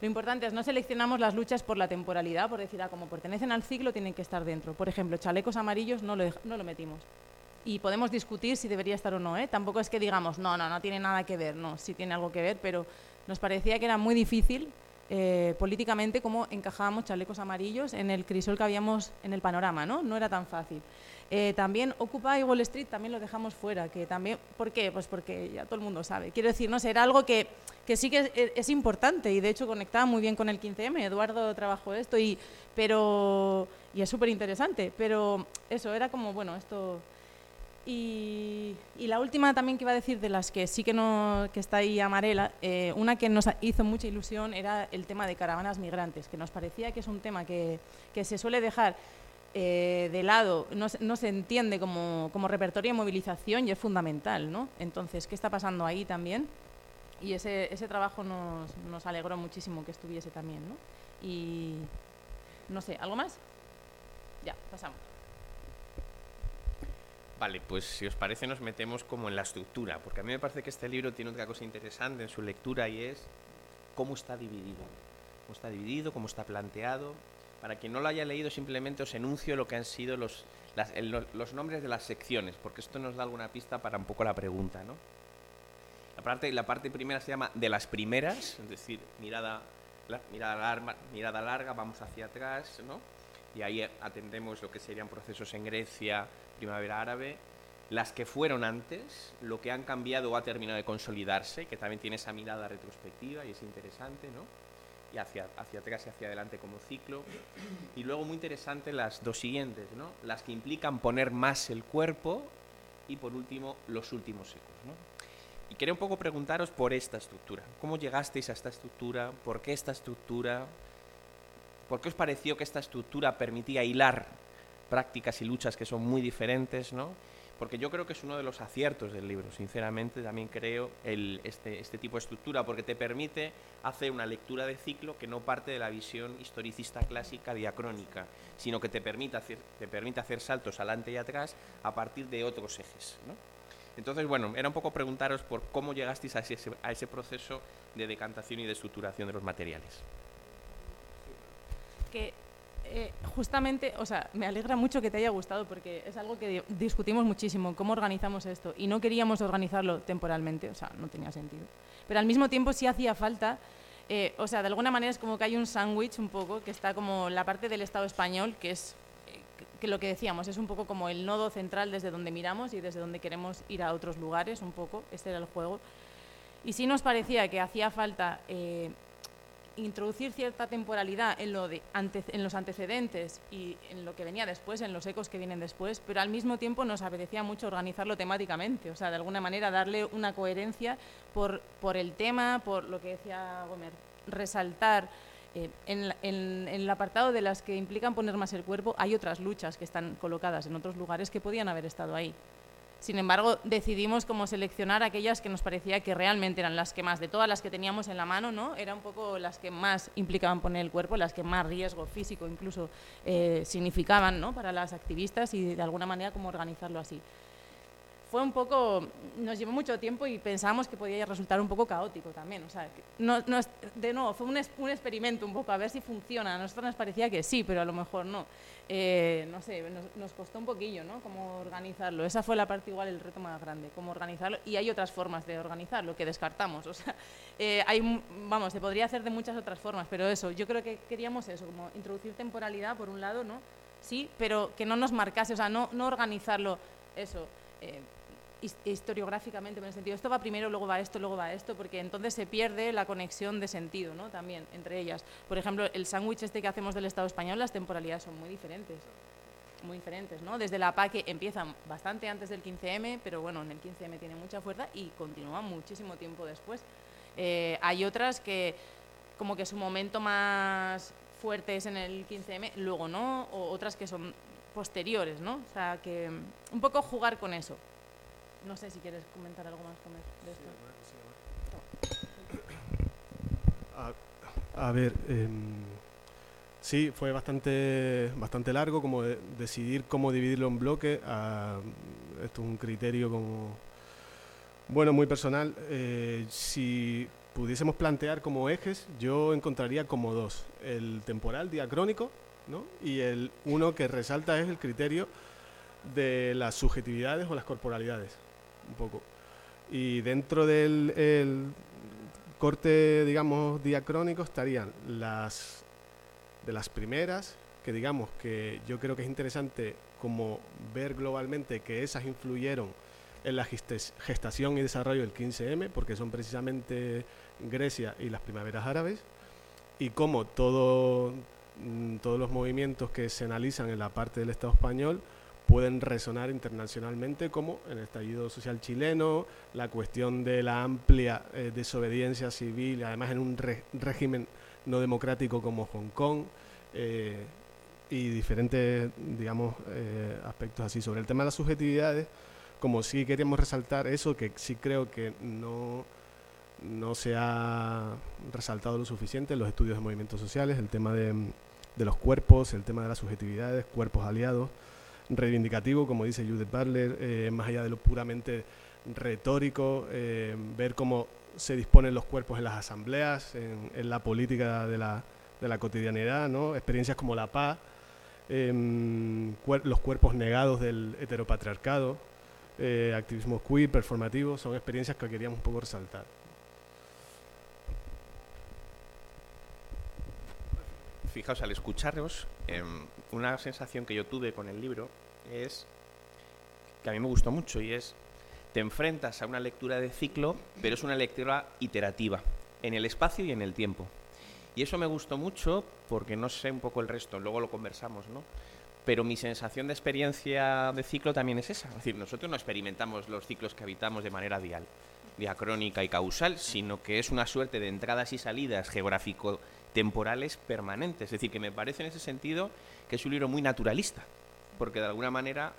lo importante es no seleccionamos las luchas por la temporalidad, por decir, ah, como pertenecen al ciclo, tienen que estar dentro. Por ejemplo, chalecos amarillos no lo, no lo metimos. Y podemos discutir si debería estar o no, ¿eh? Tampoco es que digamos, no, no, no tiene nada que ver, no, sí tiene algo que ver, pero nos parecía que era muy difícil eh, políticamente cómo encajábamos chalecos amarillos en el crisol que habíamos en el panorama, ¿no? No era tan fácil. Eh, también Occupy Wall Street también lo dejamos fuera, que también, ¿por qué? Pues porque ya todo el mundo sabe. Quiero decir, no sé, era algo que, que sí que es, importante y de hecho conectaba muy bien con el 15M. Eduardo trabajó esto y, pero, y es súper interesante, pero eso era como, bueno, esto y, la última también que iba a decir de las que sí que, no, que está ahí Amarela, eh, una que nos hizo mucha ilusión era el tema de caravanas migrantes, que nos parecía que es un tema que, que se suele dejar eh, de lado, no, no se entiende como, como, repertorio de movilización y es fundamental, ¿no? Entonces, ¿qué está pasando ahí también? Y ese, ese trabajo nos, nos alegró muchísimo que estuviese también, ¿no? Y no sé, ¿algo más? Ya, pasamos. Vale, pues si os parece nos metemos como en la estructura, porque a mí me parece que este libro tiene otra cosa interesante en su lectura y es cómo está dividido. Cómo está dividido, cómo está planteado. Para quien no lo haya leído, simplemente os enuncio lo que han sido los, nombres de las secciones, porque esto nos da alguna pista para un poco la pregunta, ¿no? La parte, la parte primera se llama de las primeras, es decir, mirada, mirada, larga, mirada larga, vamos hacia atrás, ¿no? Y ahí atendemos lo que serían procesos en Grecia, primavera árabe, las que fueron antes, lo que han cambiado o ha terminado de consolidarse, que también tiene esa mirada retrospectiva y es interesante, ¿no? Y hacia, hacia atrás y hacia adelante como ciclo. Y luego muy interesante las dos siguientes, ¿no? Las que implican poner más el cuerpo y por último los últimos ecos, ¿no? Y quería un poco preguntaros por esta estructura. ¿Cómo llegasteis a esta estructura? ¿Por qué esta estructura? ¿Por qué os pareció que esta estructura permitía hilar prácticas y luchas que son muy diferentes, ¿no? Porque yo creo que es uno de los aciertos del libro, sinceramente también creo el, este, este tipo de estructura, porque te permite hacer una lectura de ciclo que no parte de la visión historicista clásica diacrónica, sino que te permite hacer, te permite hacer saltos adelante y atrás a partir de otros ejes. Entonces, bueno, era un poco preguntaros por cómo llegasteis a ese, a ese proceso de decantación y de estructuración de los materiales. Que eh, justamente, o sea, me alegra mucho que te haya gustado porque es algo que discutimos muchísimo, cómo organizamos esto. Y no queríamos organizarlo temporalmente, o sea, no tenía sentido. Pero al mismo tiempo sí hacía falta, eh, o sea, de alguna manera es como que hay un sándwich un poco, que está como la parte del Estado español, que es eh, que lo que decíamos, es un poco como el nodo central desde donde miramos y desde donde queremos ir a otros lugares, un poco, este era el juego. Y sí nos parecía que hacía falta introducir cierta temporalidad en, lo de en los antecedentes y en lo que venía después, en los ecos que vienen después, pero al mismo tiempo nos apetecía mucho organizarlo temáticamente, o sea, de alguna manera darle una coherencia por, el tema, por lo que decía Gomer, resaltar eh, en, en, el apartado de las que implican poner más el cuerpo, hay otras luchas que están colocadas en otros lugares que podían haber estado ahí. Sin embargo, decidimos como seleccionar aquellas que nos parecía que realmente eran las que más, de todas las que teníamos en la mano, ¿no? Eran un poco las que más implicaban poner el cuerpo, las que más riesgo físico incluso eh, significaban, ¿no? Para las activistas y de alguna manera como organizarlo así fue un poco, nos llevó mucho tiempo y pensábamos que podía resultar un poco caótico también. O sea, no, no, de nuevo, fue un, un, experimento un poco, a ver si funciona. A nosotros nos parecía que sí, pero a lo mejor no. Eh, no sé, nos, nos, costó un poquillo, ¿no? Cómo organizarlo. Esa fue la parte igual, el reto más grande, cómo organizarlo. Y hay otras formas de organizarlo que descartamos. O sea, (laughs) eh, hay, vamos, se podría hacer de muchas otras formas, pero eso, yo creo que queríamos eso, como introducir temporalidad por un lado, ¿no? Sí, pero que no nos marcase, o sea, no, no organizarlo, eso. Eh, historiográficamente, en el sentido, esto va primero, luego va esto, luego va esto, porque entonces se pierde la conexión de sentido, ¿no? También entre ellas. Por ejemplo, el sándwich este que hacemos del Estado español, las temporalidades son muy diferentes. Muy diferentes, ¿no? Desde la PA empiezan bastante antes del 15M, pero bueno, en el 15M tiene mucha fuerza y continúa muchísimo tiempo después. Eh, hay otras que, como que su momento más fuerte es en el 15M, luego no, o otras que son posteriores, ¿no? O sea, que un poco jugar con eso. No sé si quieres comentar algo más de esto. A, ver, em, sí, fue bastante, bastante largo como decidir cómo dividirlo en bloques. esto es un criterio como, bueno, muy personal. Eh, si pudiésemos plantear como ejes, yo encontraría como dos. El temporal diacrónico ¿no? y el uno que resalta es el criterio de las subjetividades o las corporalidades un poco. Y dentro del corte, digamos, diacrónico estarían las de las primeras, que digamos que yo creo que es interesante como ver globalmente que esas influyeron en la gestación y desarrollo del 15M, porque son precisamente Grecia y las primaveras árabes, y cómo todo, mm, todos los movimientos que se analizan en la parte del Estado español pueden resonar internacionalmente como el estallido social chileno, la cuestión de la amplia eh, desobediencia civil, además en un régimen no democrático como Hong Kong, eh, y diferentes, digamos, eh, aspectos así. Sobre el tema de las subjetividades, como sí queríamos resaltar eso, que sí creo que no, no se ha resaltado lo suficiente en los estudios de movimientos sociales, el tema de, de los cuerpos, el tema de las subjetividades, cuerpos aliados, reivindicativo, como dice Judith Butler, eh, más allá de lo puramente retórico, eh, ver cómo se disponen los cuerpos en las asambleas, en, la política de la, de la cotidianidad, ¿no? experiencias como la paz, em, los cuerpos negados del heteropatriarcado, eh, activismo queer, performativo, son experiencias que queríamos un poco resaltar. Fijaos, al escucharos, em, una sensación que yo tuve con el libro es que a mí me gustó mucho y es te enfrentas a una lectura de ciclo, pero es una lectura iterativa, en el espacio y en el tiempo. Y eso me gustó mucho porque no sé un poco el resto, luego lo conversamos, ¿no? Pero mi sensación de experiencia de ciclo también es esa. Es decir, nosotros no experimentamos los ciclos que habitamos de manera dial, diacrónica y causal, sino que es una suerte de entradas y salidas geográfico-temporales permanentes. Es decir, que me parece en ese sentido que es un libro muy naturalista, porque de alguna manera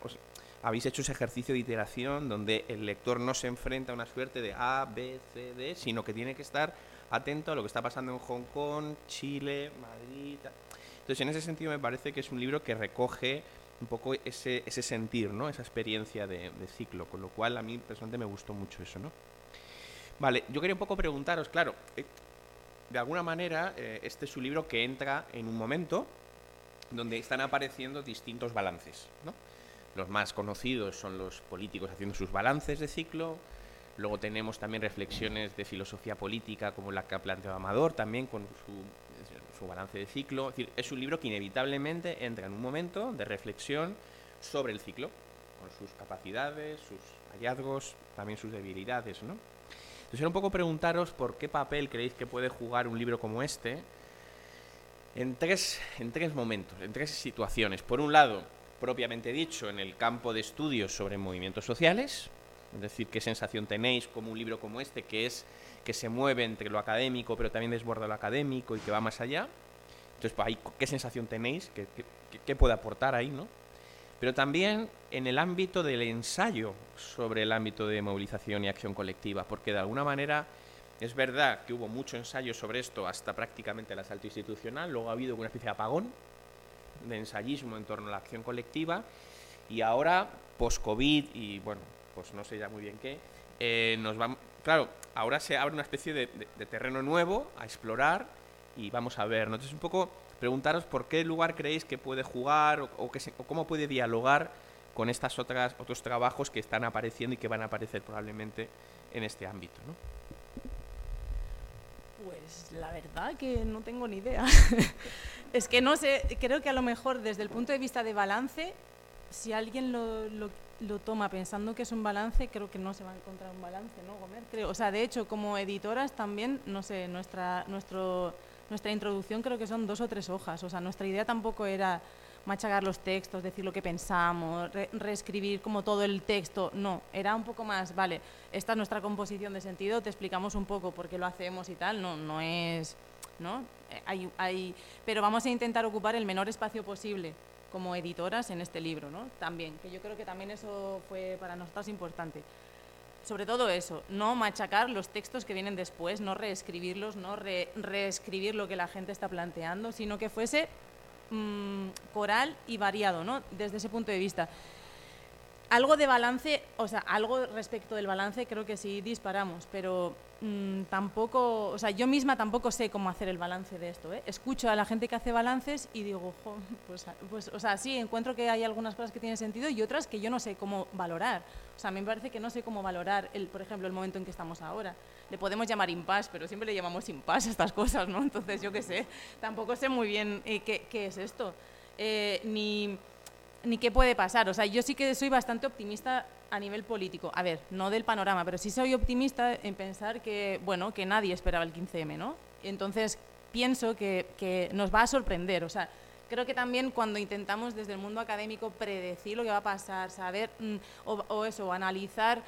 habéis hecho ese ejercicio de iteración donde el lector no se enfrenta a una suerte de A, B, C, D, sino que tiene que estar atento a lo que está pasando en Hong Kong, Chile, Madrid. Entonces, en ese sentido me parece que es un libro que recoge un poco ese, sentir, ¿no? esa experiencia de, ciclo, con lo cual a mí personalmente me gustó mucho eso. ¿no? Vale, yo quería un poco preguntaros, claro, eh, de alguna manera eh, este es un libro que entra en un momento donde están apareciendo distintos balances. ¿no? Los más conocidos son los políticos haciendo sus balances de ciclo, luego tenemos también reflexiones de filosofía política como la que ha planteado Amador también con su, su balance de ciclo. Es decir, es un libro que inevitablemente entra en un momento de reflexión sobre el ciclo, con sus capacidades, sus hallazgos, también sus debilidades, ¿no? Entonces, era un poco preguntaros por qué papel creéis que puede jugar un libro como este en tres, en tres momentos, en tres situaciones. Por un lado, propiamente dicho, en el campo de estudios sobre movimientos sociales, es decir, qué sensación tenéis como un libro como este, que es que se mueve entre lo académico, pero también desborda lo académico y que va más allá. Entonces, pues, ¿qué sensación tenéis? ¿Qué, qué puede aportar ahí, no? Pero también en el ámbito del ensayo sobre el ámbito de movilización y acción colectiva, porque de alguna manera es verdad que hubo mucho ensayo sobre esto hasta prácticamente el asalto institucional, luego ha habido una especie de apagón de ensayismo en torno a la acción colectiva y ahora, post-COVID y bueno, pues no sé ya muy bien qué, eh, nos va, claro, ahora se abre una especie de, terreno nuevo a explorar y vamos a ver, ¿no? Entonces un poco preguntaros por qué lugar creéis que puede jugar o, o cómo puede dialogar con estas otras otros trabajos que están apareciendo y que van a aparecer probablemente en este ámbito, ¿no? Pues la verdad que no tengo ni idea. (laughs) es que no sé, creo que a lo mejor desde el punto de vista de balance, si alguien lo, lo, toma pensando que es un balance, creo que no se va a encontrar un balance, ¿no, Gomer? Creo, o sea, de hecho, como editoras también, no sé, nuestra, nuestro, nuestra introducción creo que son dos o tres hojas. O sea, nuestra idea tampoco era machacar los textos, decir lo que pensamos, reescribir como todo el texto. No, era un poco más, vale, esta es nuestra composición de sentido, te explicamos un poco por qué lo hacemos y tal. No, no es, ¿no? Eh, hay, hay, pero vamos a intentar ocupar el menor espacio posible como editoras en este libro, ¿no? También, que yo creo que también eso fue para nosotros importante. Sobre todo eso, no machacar los textos que vienen después, no reescribirlos, no reescribir lo que la gente está planteando, sino que fuese Mm, coral y variado, ¿no? Desde ese punto de vista. Algo de balance, o sea, algo respecto del balance creo que sí disparamos, pero mm, tampoco, o sea, yo misma tampoco sé cómo hacer el balance de esto. ¿eh? Escucho a la gente que hace balances y digo, pues, pues, o sea, sí, encuentro que hay algunas cosas que tienen sentido y otras que yo no sé cómo valorar. O sea, a mí me parece que no sé cómo valorar, el, por ejemplo, el momento en que estamos ahora. Le podemos llamar impasse, pero siempre le llamamos impasse a estas cosas, ¿no? Entonces, yo qué sé, tampoco sé muy bien eh, qué, qué, es esto. Eh, ni ni qué puede pasar. O sea, yo sí que soy bastante optimista a nivel político. A ver, no del panorama, pero sí soy optimista en pensar que, bueno, que nadie esperaba el 15M, ¿no? Entonces, pienso que, que nos va a sorprender. O sea, creo que también cuando intentamos desde el mundo académico predecir lo que va a pasar, saber mm, o, o, eso, analizar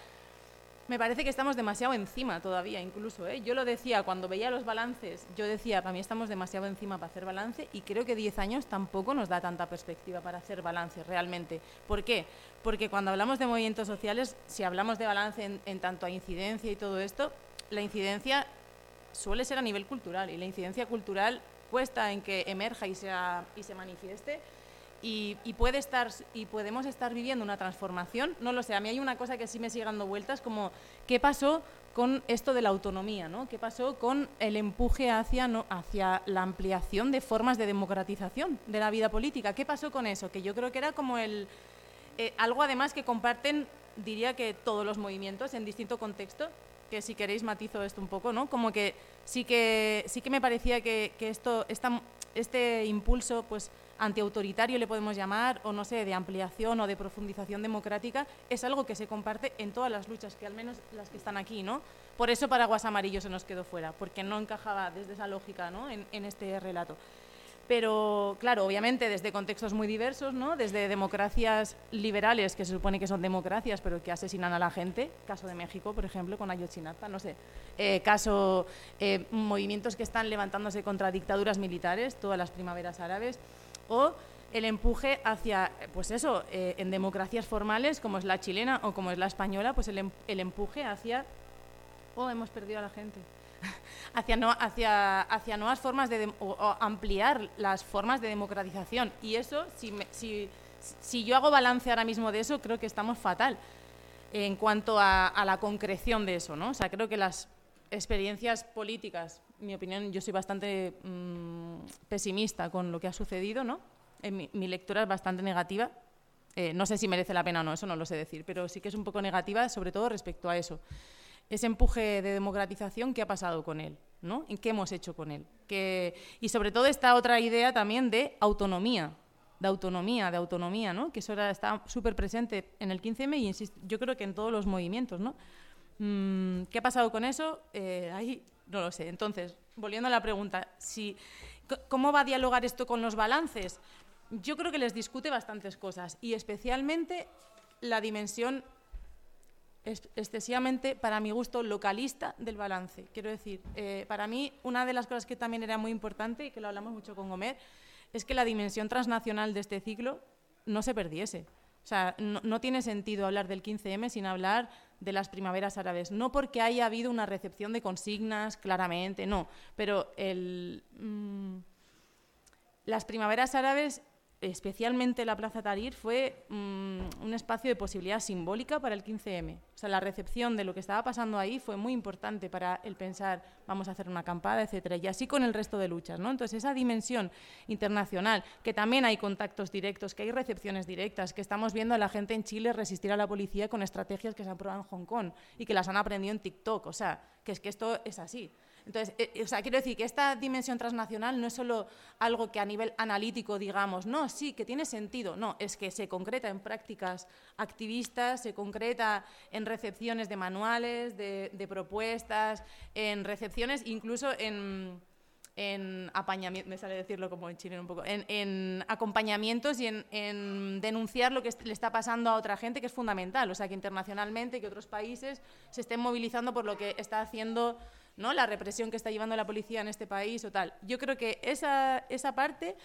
me parece que estamos demasiado encima todavía, incluso. ¿eh? Yo lo decía cuando veía los balances, yo decía, para mí estamos demasiado encima para hacer balance y creo que 10 años tampoco nos da tanta perspectiva para hacer balance realmente. ¿Por qué? Porque cuando hablamos de movimientos sociales, si hablamos de balance en, en tanto a incidencia y todo esto, la incidencia suele ser a nivel cultural y la incidencia cultural cuesta en que emerja y, sea, y se manifieste y, puede estar, y podemos estar viviendo una transformación. No lo sé, a mí hay una cosa que sí me sigue dando vueltas, como qué pasó con esto de la autonomía, ¿no? ¿Qué pasó con el empuje hacia, ¿no? hacia la ampliación de formas de democratización de la vida política? ¿Qué pasó con eso? Que yo creo que era como el... Eh, algo además que comparten, diría que todos los movimientos en distinto contexto, que si queréis matizo esto un poco, ¿no? Como que sí que, sí que me parecía que, que esto, esta, este impulso, pues antiautoritario le podemos llamar, o no sé, de ampliación o de profundización democrática, es algo que se comparte en todas las luchas, que al menos las que están aquí, ¿no? Por eso Paraguas Amarillo se nos quedó fuera, porque no encajaba desde esa lógica, ¿no? En, en este relato. Pero, claro, obviamente desde contextos muy diversos, ¿no? Desde democracias liberales, que se supone que son democracias, pero que asesinan a la gente, caso de México, por ejemplo, con Ayotzinapa, no sé, eh, caso eh, movimientos que están levantándose contra dictaduras militares, todas las primaveras árabes, o el empuje hacia, pues eso, eh, en democracias formales como es la chilena o como es la española, pues el, em, el empuje hacia... Oh, hemos perdido a la gente. (laughs) hacia, no, hacia, hacia nuevas formas de... o, ampliar las formas de democratización. Y eso, si, si, si yo hago balance ahora mismo de eso, creo que estamos fatal en cuanto a, a la concreción de eso, ¿no? O sea, creo que las experiencias políticas, mi opinión, yo soy bastante mm, pesimista con lo que ha sucedido, ¿no? mi, lectura es bastante negativa. Eh, no sé si merece la pena o no, eso no lo sé decir, pero sí que es un poco negativa, sobre todo respecto a eso. Ese empuje de democratización, ¿qué ha pasado con él? ¿no? ¿Y qué hemos hecho con él? y sobre todo esta otra idea también de autonomía, de autonomía, de autonomía, ¿no? que eso está súper presente en el 15M y insisto, yo creo que en todos los movimientos. ¿no? Mm, ¿Qué ha pasado con eso? Eh, ahí no lo sé. Entonces, volviendo a la pregunta, si, ¿cómo va a dialogar esto con los balances? yo creo que les discute bastantes cosas y especialmente la dimensión excesivamente, para mi gusto, localista del balance. Quiero decir, eh, para mí una de las cosas que también era muy importante y que lo hablamos mucho con Gomer es que la dimensión transnacional de este ciclo no se perdiese. O sea, no, tiene sentido hablar del 15M sin hablar de las primaveras árabes. No porque haya habido una recepción de consignas, claramente, no. Pero el, mm, las primaveras árabes especialmente la Plaza Tahrir, fue mm, un espacio de posibilidad simbólica para el 15M. O sea, la recepción de lo que estaba pasando ahí fue muy importante para el pensar, vamos a hacer una acampada, etcétera, y así con el resto de luchas, ¿no? Entonces, esa dimensión internacional, que también hay contactos directos, que hay recepciones directas, que estamos viendo a la gente en Chile resistir a la policía con estrategias que se han probado en Hong Kong y que las han aprendido en TikTok, o sea, que es que esto es así. Entonces, eh, o sea, quiero decir que esta dimensión transnacional no es solo algo que a nivel analítico digamos, no, sí, que tiene sentido, no, es que se concreta en prácticas activistas, se concreta en recepciones de manuales, de, propuestas, en recepciones, incluso en en me sale decirlo como en chileno un poco, en, acompañamientos y en, en, denunciar lo que le está pasando a otra gente, que es fundamental. O sea, que internacionalmente, que otros países se estén movilizando por lo que está haciendo ¿no? la represión que está llevando la policía en este país o tal. Yo creo que esa, esa parte,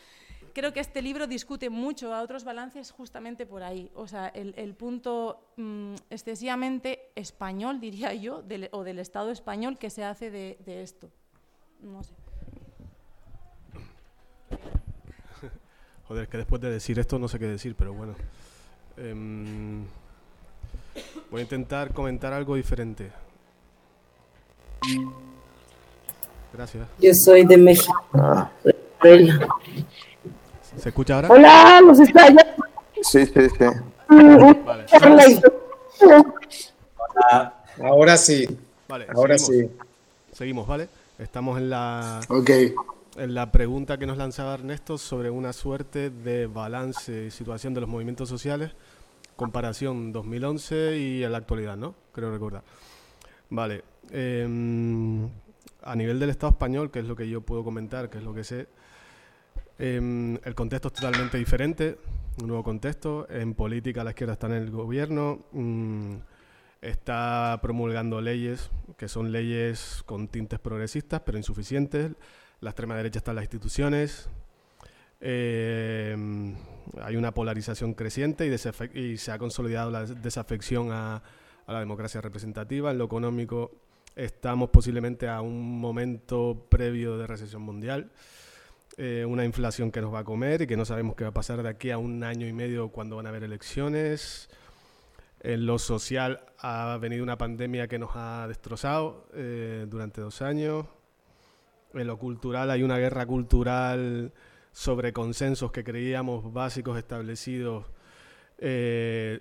creo que este libro discute mucho a otros balances justamente por ahí. O sea, el, punto mm, excesivamente español, diría yo, o del Estado español que se hace de, esto. No sé. Joder, que después de decir esto no sé qué decir, pero bueno. Em, voy a intentar comentar algo diferente. Gracias. Yo soy de México. Ah. ¿Se escucha ahora? Hola, ¿nos está Sí, sí, sí. Ahora sí. Vale, ahora seguimos. sí. Seguimos, ¿vale? Estamos en la, okay. en la pregunta que nos lanzaba Ernesto sobre una suerte de balance y situación de los movimientos sociales, comparación 2011 y en la actualidad, ¿no? Creo recordar. Vale. Em, a nivel del Estado español, que es lo que yo puedo comentar, que es lo que sé, em, el contexto es totalmente diferente, un nuevo contexto. En política la izquierda está en el gobierno, mm, está promulgando leyes que son leyes con tintes progresistas, pero insuficientes. La extrema derecha está en las instituciones. Em, hay una polarización creciente y, se ha consolidado la desafección a a la democracia representativa. En lo económico estamos posiblemente a un momento previo de recesión mundial. Eh, una inflación que nos va a comer y que no sabemos qué va a pasar de aquí a un año y medio cuando van a haber elecciones. En lo social ha venido una pandemia que nos ha destrozado eh, durante dos años. En lo cultural hay una guerra cultural sobre consensos que creíamos básicos establecidos eh,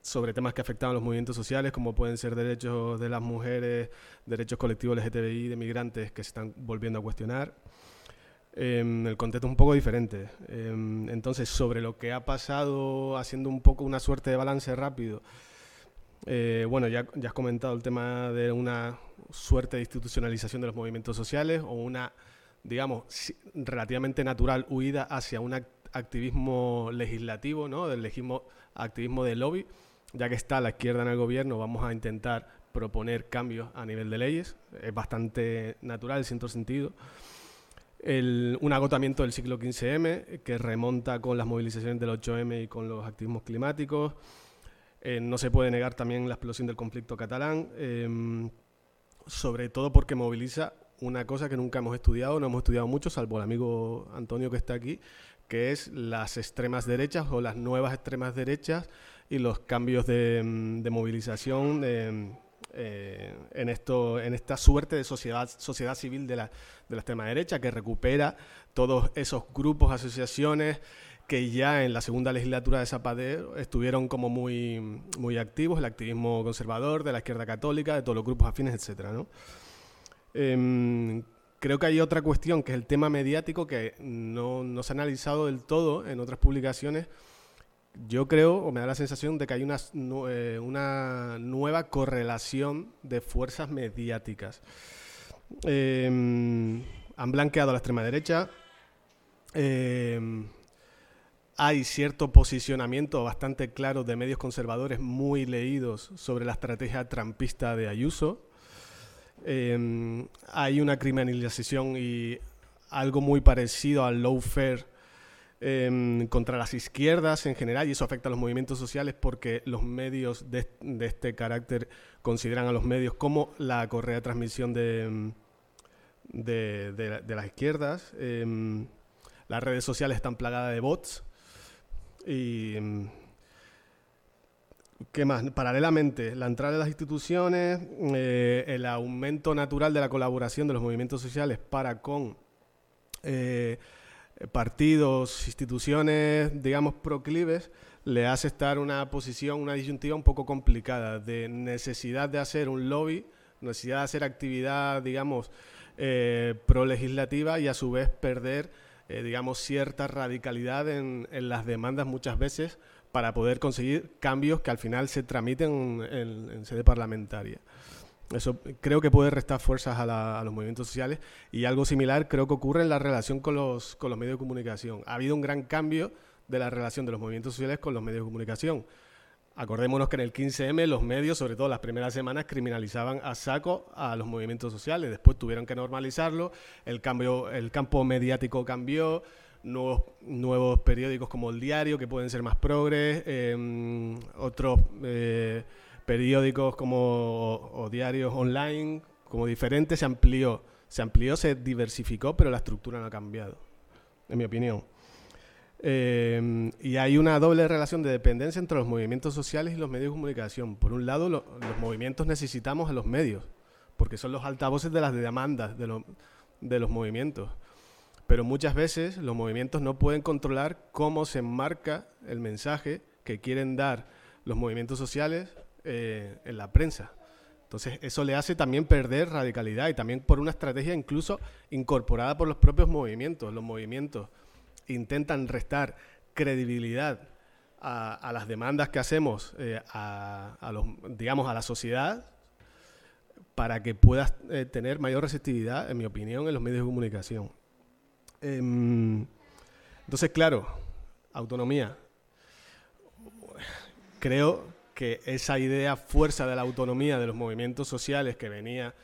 sobre temas que afectaban los movimientos sociales, como pueden ser derechos de las mujeres, derechos colectivos LGTBI, de migrantes, que se están volviendo a cuestionar. Em, el contexto es un poco diferente. Em, entonces, sobre lo que ha pasado, haciendo un poco una suerte de balance rápido, eh, bueno, ya, ya has comentado el tema de una suerte de institucionalización de los movimientos sociales o una, digamos, relativamente natural huida hacia un activismo legislativo, ¿no? Del legismo activismo de lobby, ya que está la izquierda en el gobierno, vamos a intentar proponer cambios a nivel de leyes, es bastante natural, en cierto sentido. un agotamiento del ciclo 15M que remonta con las movilizaciones del 8M y con los activismos climáticos. Eh, no se puede negar también la explosión del conflicto catalán, em, sobre todo porque moviliza una cosa que nunca hemos estudiado, no hemos estudiado mucho, salvo el amigo Antonio que está aquí, que es las extremas derechas o las nuevas extremas derechas y los cambios de, mm, movilización em, eh, en, esto, en esta suerte de sociedad, sociedad civil de la, de la extrema derecha que recupera todos esos grupos, asociaciones que ya en la segunda legislatura de Zapatero estuvieron como muy, muy activos, el activismo conservador, de la izquierda católica, de todos los grupos afines, etcétera, ¿no? Em, creo que hay otra cuestión, que es el tema mediático, que no, no se ha analizado del todo en otras publicaciones. Yo creo, o me da la sensación, de que hay una, eh, nueva correlación de fuerzas mediáticas. Em, han blanqueado a la extrema derecha. Em, hay cierto posicionamiento bastante claro de medios conservadores muy leídos sobre la estrategia trampista de Ayuso. Eh, hay una criminalización y algo muy parecido al lawfare eh, contra las izquierdas en general y eso afecta a los movimientos sociales porque los medios de, este carácter consideran a los medios como la correa de transmisión de, de, de- de las izquierdas. Las redes sociales están plagadas de bots y ¿Qué más? Paralelamente, la entrada de las instituciones, eh, el aumento natural de la colaboración de los movimientos sociales para con eh, partidos, instituciones, digamos, proclives, le hace estar una posición, una disyuntiva un poco complicada de necesidad de hacer un lobby, necesidad de hacer actividad, digamos, eh, pro-legislativa y a su vez perder, eh, digamos, cierta radicalidad en, en las demandas muchas veces para poder conseguir cambios que al final se tramiten en, sede parlamentaria. Eso creo que puede restar fuerzas a, a los movimientos sociales y algo similar creo que ocurre en la relación con los, con los medios de comunicación. Ha habido un gran cambio de la relación de los movimientos sociales con los medios de comunicación. Acordémonos que en el 15M los medios, sobre todo las primeras semanas, criminalizaban a saco a los movimientos sociales. Después tuvieron que normalizarlo, el, cambio, el campo mediático cambió, nuevos, nuevos periódicos como El Diario, que pueden ser más progres, eh, otros eh, periódicos como o, diarios online, como diferentes, se amplió. Se amplió, se diversificó, pero la estructura no ha cambiado, en mi opinión. Eh, y hay una doble relación de dependencia entre los movimientos sociales y los medios de comunicación. Por un lado, lo- los movimientos necesitamos a los medios, porque son los altavoces de las demandas de, lo- de los movimientos. Pero muchas veces los movimientos no pueden controlar cómo se enmarca el mensaje que quieren dar los movimientos sociales eh, en la prensa. Entonces eso le hace también perder radicalidad y también por una estrategia incluso incorporada por los propios movimientos. Los movimientos intentan restar credibilidad a, las demandas que hacemos eh, a, los, digamos, a la sociedad para que puedas eh, tener mayor receptividad, en mi opinión, en los medios de comunicación. Em, entonces, claro, autonomía. Creo que esa idea fuerza de la autonomía de los movimientos sociales que venía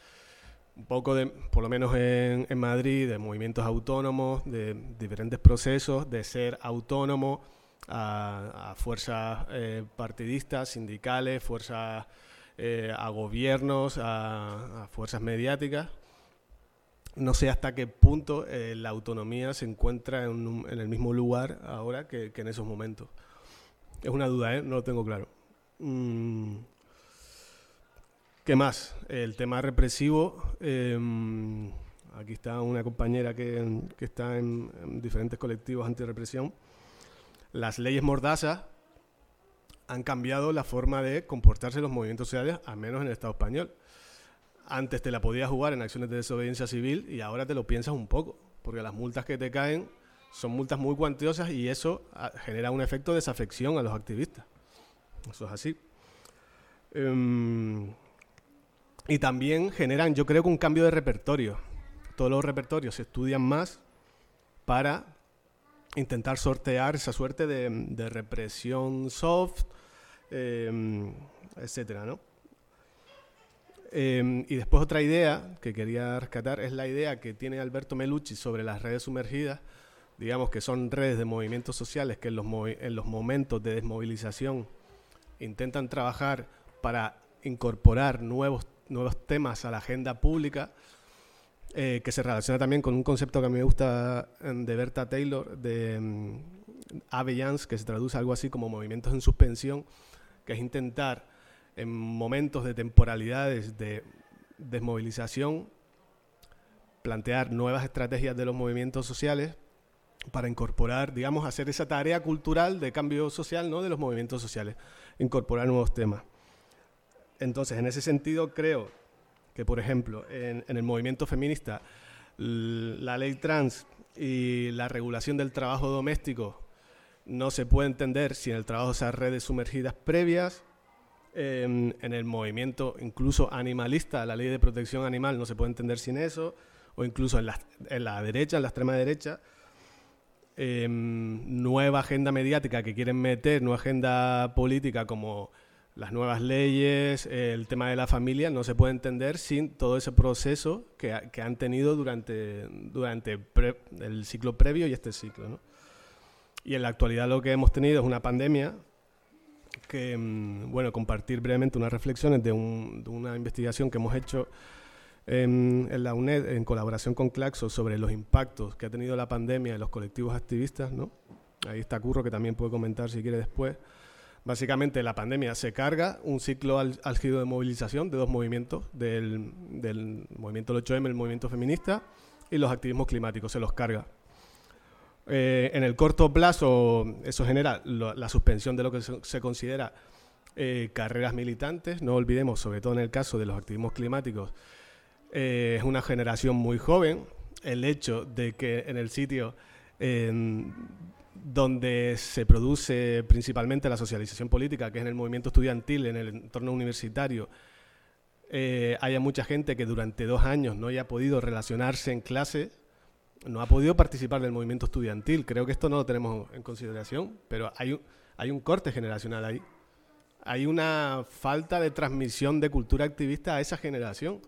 un poco de, por lo menos en, Madrid, de movimientos autónomos, de diferentes procesos, de ser autónomo a, fuerzas eh, partidistas, sindicales, fuerzas eh, a gobiernos, a fuerzas mediáticas. No sé hasta qué punto eh, la autonomía se encuentra en, el mismo lugar ahora que, en esos momentos. Es una duda, ¿eh? No lo tengo claro. Mm. ¿Qué más? El tema represivo. em, aquí está una compañera que, que está en, en diferentes colectivos antirrepresión. Las leyes mordazas han cambiado la forma de comportarse los movimientos sociales, al menos en el Estado español. Antes te la podías jugar en acciones de desobediencia civil y ahora te lo piensas un poco, porque las multas que te caen son multas muy cuantiosas y eso ah, genera un efecto de desafección a los activistas. Eso es así. Em, y también generan, yo creo que un cambio de repertorio. Todos los repertorios se estudian más para intentar sortear esa suerte de, represión soft, em, etcétera, ¿no? Em, y después otra idea que quería rescatar es la idea que tiene Alberto Melucci sobre las redes sumergidas, digamos que son redes de movimientos sociales que en los, en los momentos de desmovilización intentan trabajar para incorporar nuevos, nuevos temas a la agenda pública, eh, que se relaciona también con un concepto que a mí me gusta em, de Berta Taylor, de um, que se traduce algo así como movimientos en suspensión, que es intentar en momentos de temporalidades de desmovilización, plantear nuevas estrategias de los movimientos sociales para incorporar, digamos, hacer esa tarea cultural de cambio social, ¿no? De los movimientos sociales, incorporar nuevos temas. Entonces, en ese sentido, creo que, por ejemplo, en, en el movimiento feminista, la ley trans y la regulación del trabajo doméstico no se puede entender sin el trabajo de esas redes sumergidas previas en el movimiento incluso animalista, la ley de protección animal no se puede entender sin eso, o incluso en la, en la derecha, en la extrema derecha, em, nueva agenda mediática que quieren meter, nueva agenda política como las nuevas leyes, el tema de la familia, no se puede entender sin todo ese proceso que, que han tenido durante, durante el ciclo previo y este ciclo. Y en la actualidad lo que hemos tenido es una pandemia que, mm, bueno, compartir brevemente unas reflexiones de, una investigación que hemos hecho en, la UNED en colaboración con Claxo sobre los impactos que ha tenido la pandemia en los colectivos activistas, ¿no? Ahí está Curro, que también puede comentar si quiere después. Básicamente la pandemia se carga un ciclo álgido de movilización de dos movimientos, del, del movimiento 8M, el movimiento feminista, y los activismos climáticos, se los carga. Eh, en el corto plazo, eso genera la suspensión de lo que se, considera eh, carreras militantes. No olvidemos, sobre todo en el caso de los activismos climáticos, eh, es una generación muy joven. El hecho de que en el sitio donde se produce principalmente la socialización política, que es en el movimiento estudiantil, en el entorno universitario, haya mucha gente que durante dos años no haya podido relacionarse en clase no ha podido participar del movimiento estudiantil. Creo que esto no lo tenemos en consideración, pero hay un, corte generacional ahí. Hay una falta de transmisión de cultura activista a esa generación.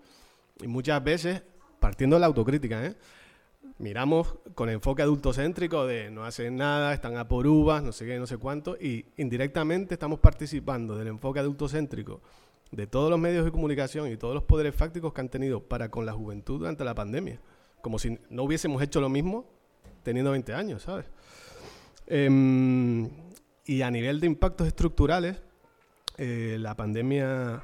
Y muchas veces, partiendo de la autocrítica, ¿eh? miramos con enfoque adultocéntrico de no hacen nada, están a por uvas, no sé qué, no sé cuánto, y indirectamente estamos participando del enfoque adultocéntrico de todos los medios de comunicación y todos los poderes fácticos que han tenido para con la juventud durante la pandemia como si no hubiésemos hecho lo mismo teniendo 20 años, ¿sabes? Em, y a nivel de impactos estructurales, eh, la pandemia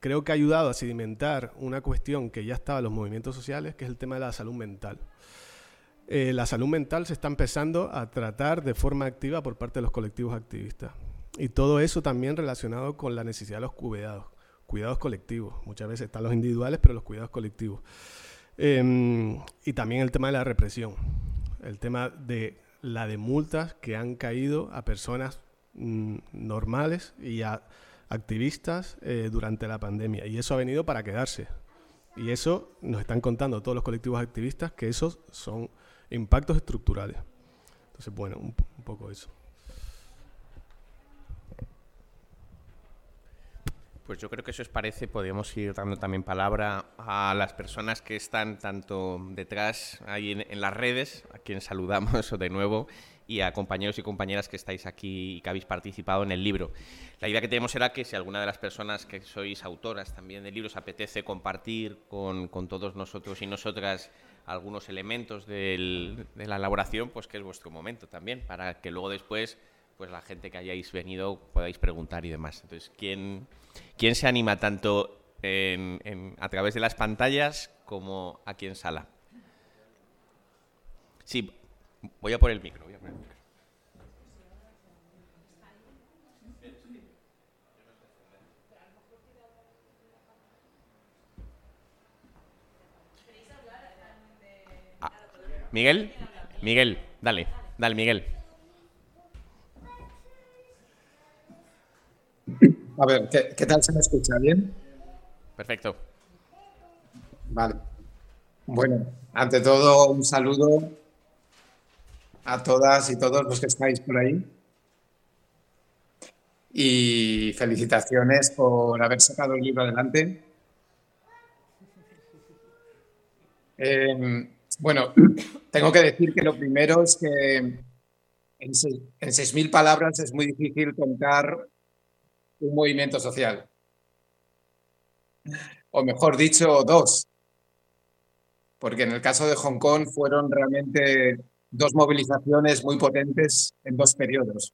creo que ha ayudado a sedimentar una cuestión que ya estaba en los movimientos sociales, que es el tema de la salud mental. Eh, la salud mental se está empezando a tratar de forma activa por parte de los colectivos activistas. Y todo eso también relacionado con la necesidad de los cuidados, cuidados colectivos. Muchas veces están los individuales, pero los cuidados colectivos. Em, y también el tema de la represión, el tema de la de multas que han caído a personas mm, normales y a activistas eh, durante la pandemia. Y eso ha venido para quedarse. Y eso nos están contando todos los colectivos activistas que esos son impactos estructurales. Entonces, bueno, un poco eso. Pues yo creo que eso os parece, podríamos ir dando también palabra a las personas que están tanto detrás ahí en, las redes, a quien saludamos de nuevo, y a compañeros y compañeras que estáis aquí y que habéis participado en el libro. La idea que tenemos era que si alguna de las personas que sois autoras también del libro os apetece compartir con, todos nosotros y nosotras algunos elementos de la elaboración, pues que es vuestro momento también, para que luego después pues la gente que hayáis venido podáis preguntar y demás. Entonces, ¿quién, quién se anima tanto a través de las pantallas como aquí en sala? Sí, voy a por el micro. Voy a poner el micro. Ah, Miguel, Miguel, dale, dale, Miguel. A ver, ¿qué, tal se me escucha? ¿Bien? Perfecto. Vale. Bueno, ante todo, un saludo a todas y todos los que estáis por ahí. Y felicitaciones por haber sacado el libro adelante. Em, bueno, (coughs) tengo que decir que lo primero es que en 6.000 palabras es muy difícil contar un movimiento social. O mejor dicho, dos. Porque en el caso de Hong Kong fueron realmente dos movilizaciones muy potentes en dos periodos.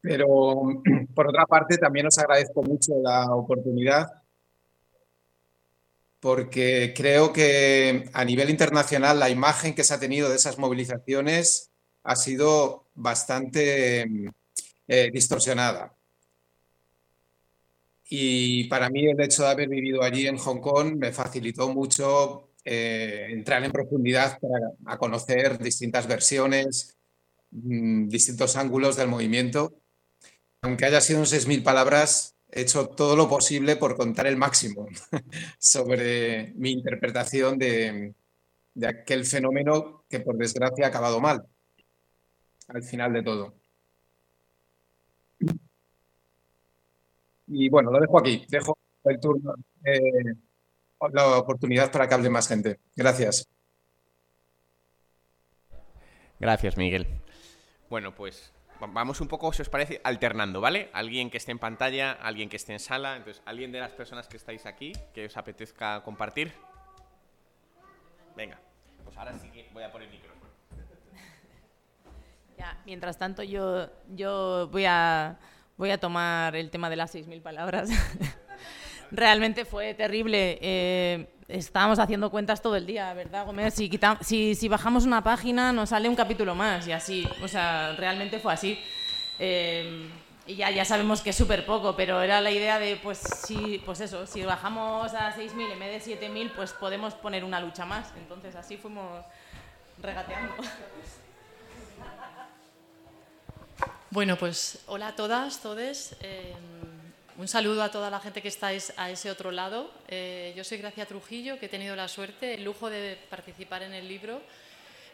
Pero (clears throat) por otra parte, también os agradezco mucho la oportunidad porque creo que a nivel internacional la imagen que se ha tenido de esas movilizaciones ha sido bastante eh, distorsionada. Y para mí el hecho de haber vivido allí en Hong Kong me facilitó mucho eh, entrar en profundidad para conocer distintas versiones, mm, distintos ángulos del movimiento. Aunque haya sido un 6.000 palabras, he hecho todo lo posible por contar el máximo (laughs) sobre mi interpretación de, aquel fenómeno que por desgracia ha acabado mal al final de todo. Y bueno, lo dejo aquí, dejo el turno, eh, la oportunidad para que hable más gente. Gracias. Gracias, Miguel. Bueno, pues vamos un poco, si os parece, alternando, ¿vale? Alguien que esté en pantalla, alguien que esté en sala. Entonces, ¿alguien de las personas que estáis aquí que os apetezca compartir? Venga, pues ahora sí que voy a poner el micrófono. (laughs) Ya, mientras tanto, yo, yo voy, a, voy a tomar el tema de las 6.000 palabras. (laughs) Realmente fue terrible. Eh, estábamos haciendo cuentas todo el día, ¿verdad, Gómez? Si, si, si, bajamos una página nos sale un capítulo más y así. O sea, realmente fue así. Eh, y ya, ya sabemos que es súper poco, pero era la idea de, pues, si, pues eso, si bajamos a 6.000 en vez de 7.000, pues podemos poner una lucha más. Entonces así fuimos regateando. Bueno, pues hola a todas, todes. Eh, un saludo a toda la gente que estáis a ese otro lado. Eh, yo soy Gracia Trujillo, que he tenido la suerte, el lujo de participar en el libro.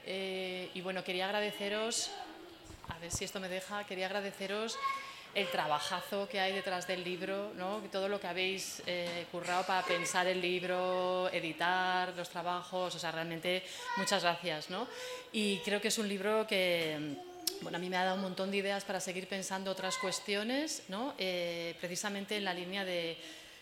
Eh, y bueno, quería agradeceros, a ver si esto me deja, quería agradeceros el trabajazo que hay detrás del libro, ¿no? todo lo que habéis currado para pensar el libro, editar los trabajos, o sea, realmente muchas gracias. ¿no? Y creo que es un libro que bueno, a mí me ha dado un montón de ideas para seguir pensando otras cuestiones, ¿no? Eh, precisamente en la línea de,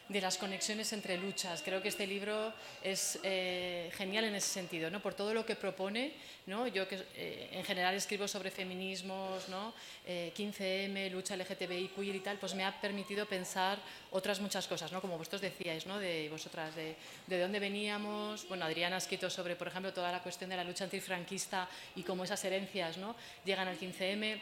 de las conexiones entre luchas. Creo que este libro es eh, genial en ese sentido, ¿no? por todo lo que propone. ¿no? Yo que eh, en general escribo sobre feminismos, ¿no? 15M, eh, lucha LGTBI, queer y tal, pues me ha permitido pensar otras muchas cosas, ¿no? como vosotros decíais, ¿no? de vosotras, de, de dónde veníamos. Bueno, Adriana ha escrito sobre, por ejemplo, toda la cuestión de la lucha antifranquista y cómo esas herencias ¿no? llegan al 15M.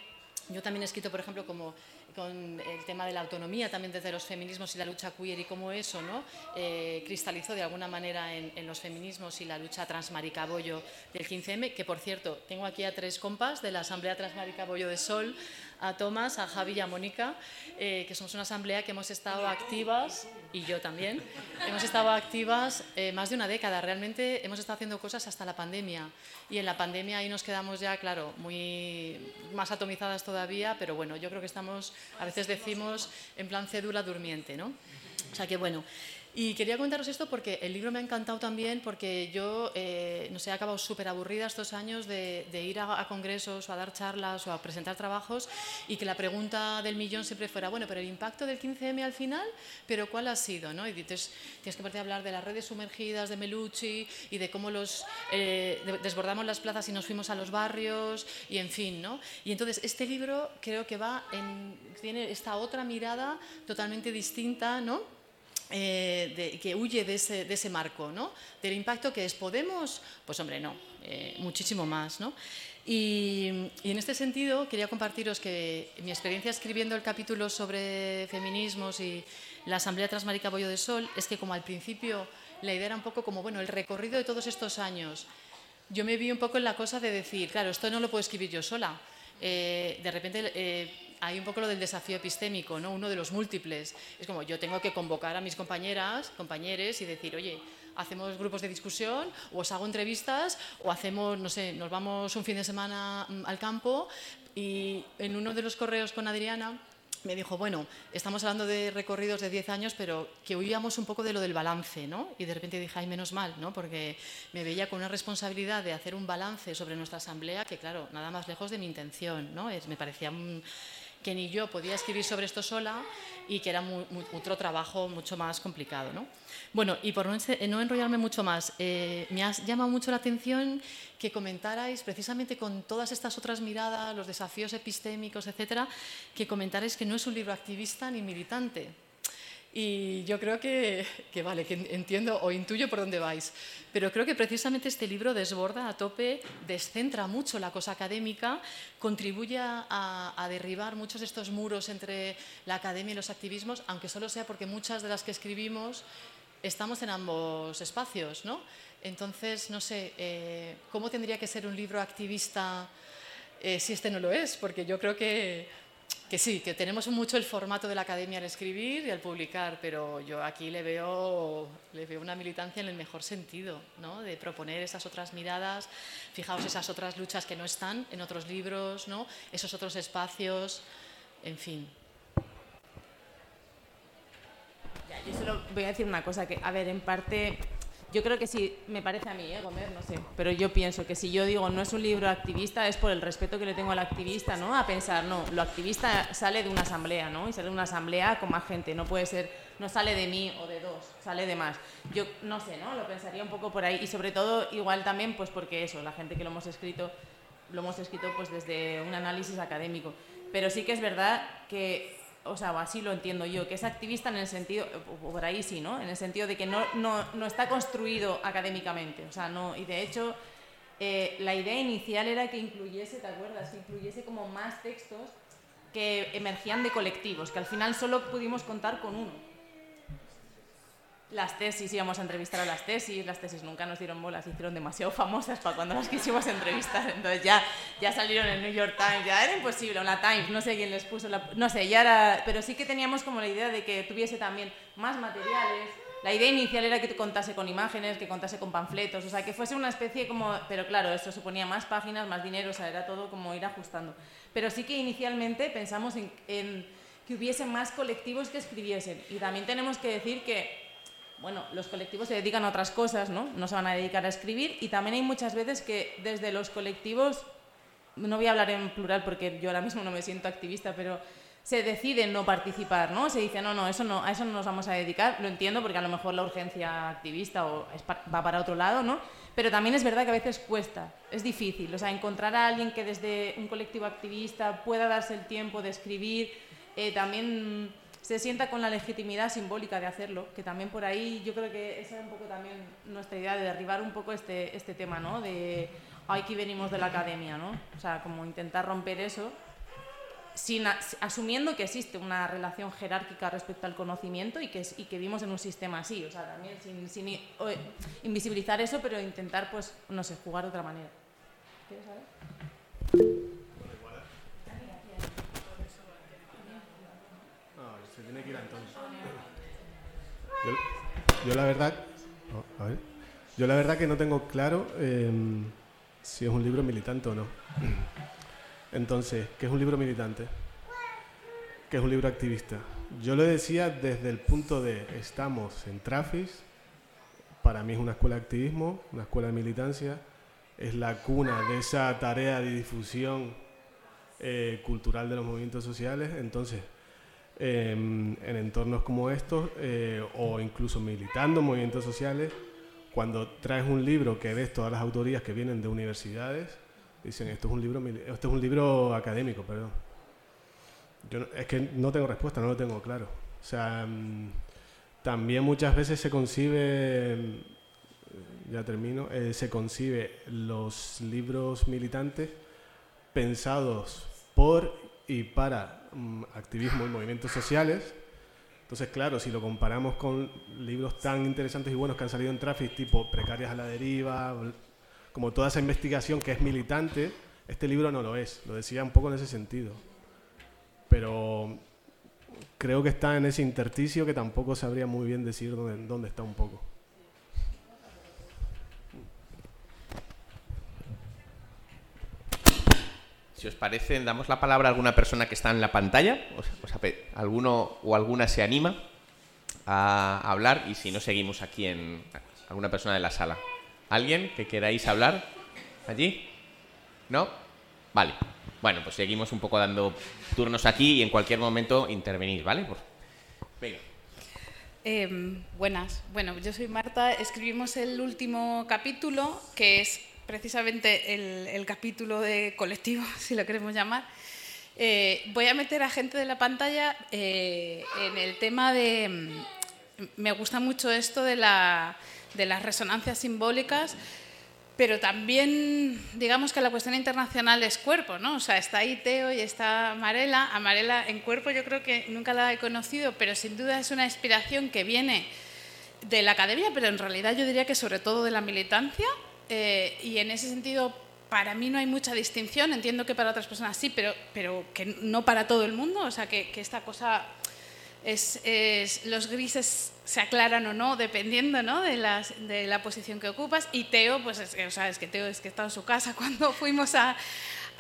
Yo también he escrito, por ejemplo, como con el tema de la autonomía también desde los feminismos y la lucha queer y cómo eso ¿no? Eh, cristalizó de alguna manera en, los feminismos y la lucha transmaricabollo del 15M, que por cierto, tengo aquí a tres compas de la Asamblea Transmaricabollo de Sol, a Tomás, a Javi y a Mónica, eh, que somos una asamblea que hemos estado activas, y yo también, hemos estado activas eh, más de una década. Realmente hemos estado haciendo cosas hasta la pandemia. Y en la pandemia ahí nos quedamos ya, claro, muy más atomizadas todavía, pero bueno, yo creo que estamos, a veces decimos, en plan cédula durmiente, ¿no? O sea que bueno. Y quería comentaros esto porque el libro me ha encantado también porque yo, eh, no sé, he acabado súper aburrida estos años de, ir a, congresos o a dar charlas o a presentar trabajos y que la pregunta del millón siempre fuera, bueno, pero el impacto del 15M al final, pero ¿cuál ha sido? ¿no? Y entonces tienes que partir a hablar de las redes sumergidas de Melucci y de cómo los eh, desbordamos las plazas y nos fuimos a los barrios y en fin, ¿no? Y entonces este libro creo que va en, tiene esta otra mirada totalmente distinta, ¿no? Eh, que huye de ese, de ese, marco, ¿no? Del impacto que es Podemos, pues hombre, no, eh, muchísimo más, ¿no? Y, en este sentido quería compartiros que mi experiencia escribiendo el capítulo sobre feminismos y la Asamblea Transmarica Bollo de Sol es que como al principio la idea era un poco como, bueno, el recorrido de todos estos años, yo me vi un poco en la cosa de decir, claro, esto no lo puedo escribir yo sola. Eh, de repente hay un poco lo del desafío epistémico, ¿no? uno de los múltiples. Es como yo tengo que convocar a mis compañeras, compañeros y decir, oye, hacemos grupos de discusión, o os hago entrevistas, o hacemos, no sé, nos vamos un fin de semana mm, al campo y en uno de los correos con Adriana me dijo, bueno, estamos hablando de recorridos de 10 años, pero que huíamos un poco de lo del balance, ¿no? Y de repente dije, ay, menos mal, ¿no? Porque me veía con una responsabilidad de hacer un balance sobre nuestra asamblea que, claro, nada más lejos de mi intención, ¿no? Me parecía que ni yo podía escribir sobre esto sola y que era otro trabajo mucho más complicado. ¿no? Bueno, y por no, enrollarme mucho más, eh, me ha llamado mucho la atención que comentarais, precisamente con todas estas otras miradas, los desafíos epistémicos, etcétera, que comentarais que no es un libro activista ni militante, y yo creo que, vale, que entiendo o intuyo por dónde vais, pero creo que precisamente este libro desborda a tope, descentra mucho la cosa académica, contribuye a, a, derribar muchos de estos muros entre la academia y los activismos, aunque solo sea porque muchas de las que escribimos estamos en ambos espacios, ¿no? Entonces, no sé, eh, ¿cómo tendría que ser un libro activista eh, si este no lo es? Porque yo creo que que sí, que tenemos mucho el formato de la academia al escribir y al publicar, pero yo aquí le veo, le veo una militancia en el mejor sentido, ¿no? de proponer esas otras miradas, fijaos esas otras luchas que no están en otros libros, ¿no? esos otros espacios, en fin. yo solo voy a decir una cosa, que, a ver, en parte yo creo que sí, me parece a mí, ¿eh, Gomer? No sé. Pero yo pienso que si yo digo no es un libro activista, es por el respeto que le tengo al activista, ¿no? A pensar, no, lo activista sale de una asamblea, ¿no? Y sale de una asamblea con más gente. No puede ser, no sale de mí o de dos, sale de más. Yo no sé, ¿no? Lo pensaría un poco por ahí. Y sobre todo, igual también, pues porque eso, la gente que lo hemos escrito, lo hemos escrito pues desde un análisis académico. Pero sí que es verdad que o sea, así lo entiendo yo, que es activista en el sentido, por ahí sí, ¿no? En el sentido de que no, no, no está construido académicamente, o sea, no, y de hecho eh, la idea inicial era que incluyese, ¿te acuerdas? Que incluyese como más textos que emergían de colectivos, que al final solo pudimos contar con uno las tesis, íbamos a entrevistar a las tesis, las tesis nunca nos dieron bolas, hicieron demasiado famosas para cuando las quisimos entrevistar, entonces ya, ya salieron en New York Times, ya era imposible, la Times, no sé quién les puso, la, no sé, ya era, pero sí que teníamos como la idea de que tuviese también más materiales, la idea inicial era que contase con imágenes, que contase con panfletos, o sea, que fuese una especie como, pero claro, esto suponía más páginas, más dinero, o sea, era todo como ir ajustando, pero sí que inicialmente pensamos en, en que hubiese más colectivos que escribiesen, y también tenemos que decir que bueno, los colectivos se dedican a otras cosas, ¿no? No se van a dedicar a escribir y también hay muchas veces que desde los colectivos, no voy a hablar en plural porque yo ahora mismo no me siento activista, pero se deciden no participar, ¿no? Se dice, no, no, eso no, a eso no nos vamos a dedicar, lo entiendo porque a lo mejor la urgencia activista va para otro lado, ¿no? Pero también es verdad que a veces cuesta, es difícil, o sea, encontrar a alguien que desde un colectivo activista pueda darse el tiempo de escribir, eh, también se sienta con la legitimidad simbólica de hacerlo, que también por ahí yo creo que esa es un poco también nuestra idea de derribar un poco este, este tema, ¿no? De aquí venimos de la academia, ¿no? O sea, como intentar romper eso, sin, asumiendo que existe una relación jerárquica respecto al conocimiento y que, y que vivimos en un sistema así, o sea, también sin, sin invisibilizar eso, pero intentar, pues, no sé, jugar de otra manera. ¿Quieres saber? Yo, la verdad, yo la verdad que no tengo claro em, si es un libro militante o no. Entonces, ¿qué es un libro militante? ¿Qué es un libro activista? Yo lo decía desde el punto de estamos en Trafis, para mí es una escuela de activismo, una escuela de militancia, es la cuna de esa tarea de difusión eh, cultural de los movimientos sociales, entonces en entornos como estos eh, o incluso militando en movimientos sociales, cuando traes un libro que ves todas las autorías que vienen de universidades, dicen esto es un libro, esto es un libro académico, perdón. Yo es que no tengo respuesta, no lo tengo claro. O sea, mm, también muchas veces se concibe, ya termino, eh, se concibe los libros militantes pensados por y para Mm, activismo y movimientos sociales. Entonces, claro, si lo comparamos con libros tan interesantes y buenos que han salido en Traffic, tipo Precarias a la deriva, como toda esa investigación que es militante, este libro no lo es. Lo decía un poco en ese sentido. Pero creo que está en ese intersticio que tampoco sabría muy bien decir dónde, dónde está un poco. Si os parece, damos la palabra a alguna persona que está en la pantalla. ¿Alguno o alguna se anima a hablar? Y si no, seguimos aquí en alguna persona de la sala. ¿Alguien que queráis hablar? ¿Allí? ¿No? Vale. Bueno, pues seguimos un poco dando turnos aquí y en cualquier momento intervenís, ¿vale? Venga. Em, buenas. Bueno, yo soy Marta. Escribimos el último capítulo, que es precisamente el, capítulo de colectivo, (laughs) si lo queremos llamar. Eh, voy a meter a gente de la pantalla eh, en el tema de... Mm, me gusta mucho esto de, de las resonancias simbólicas pero también digamos que la cuestión internacional es cuerpo, ¿no? O sea, está ahí Teo y está Marela. Amarela en cuerpo yo creo que nunca la he conocido, pero sin duda es una inspiración que viene de la academia, pero en realidad yo diría que sobre todo de la militancia. Eh, y en ese sentido, para mí no hay mucha distinción. Entiendo que para otras personas sí, pero, pero que no para todo el mundo. O sea, que, que esta cosa es, es, los grises se aclaran o no dependiendo ¿no? De, las, de, la posición que ocupas. Y Teo, pues es, o sea, es que Teo es que estaba en su casa (laughs) cuando fuimos a,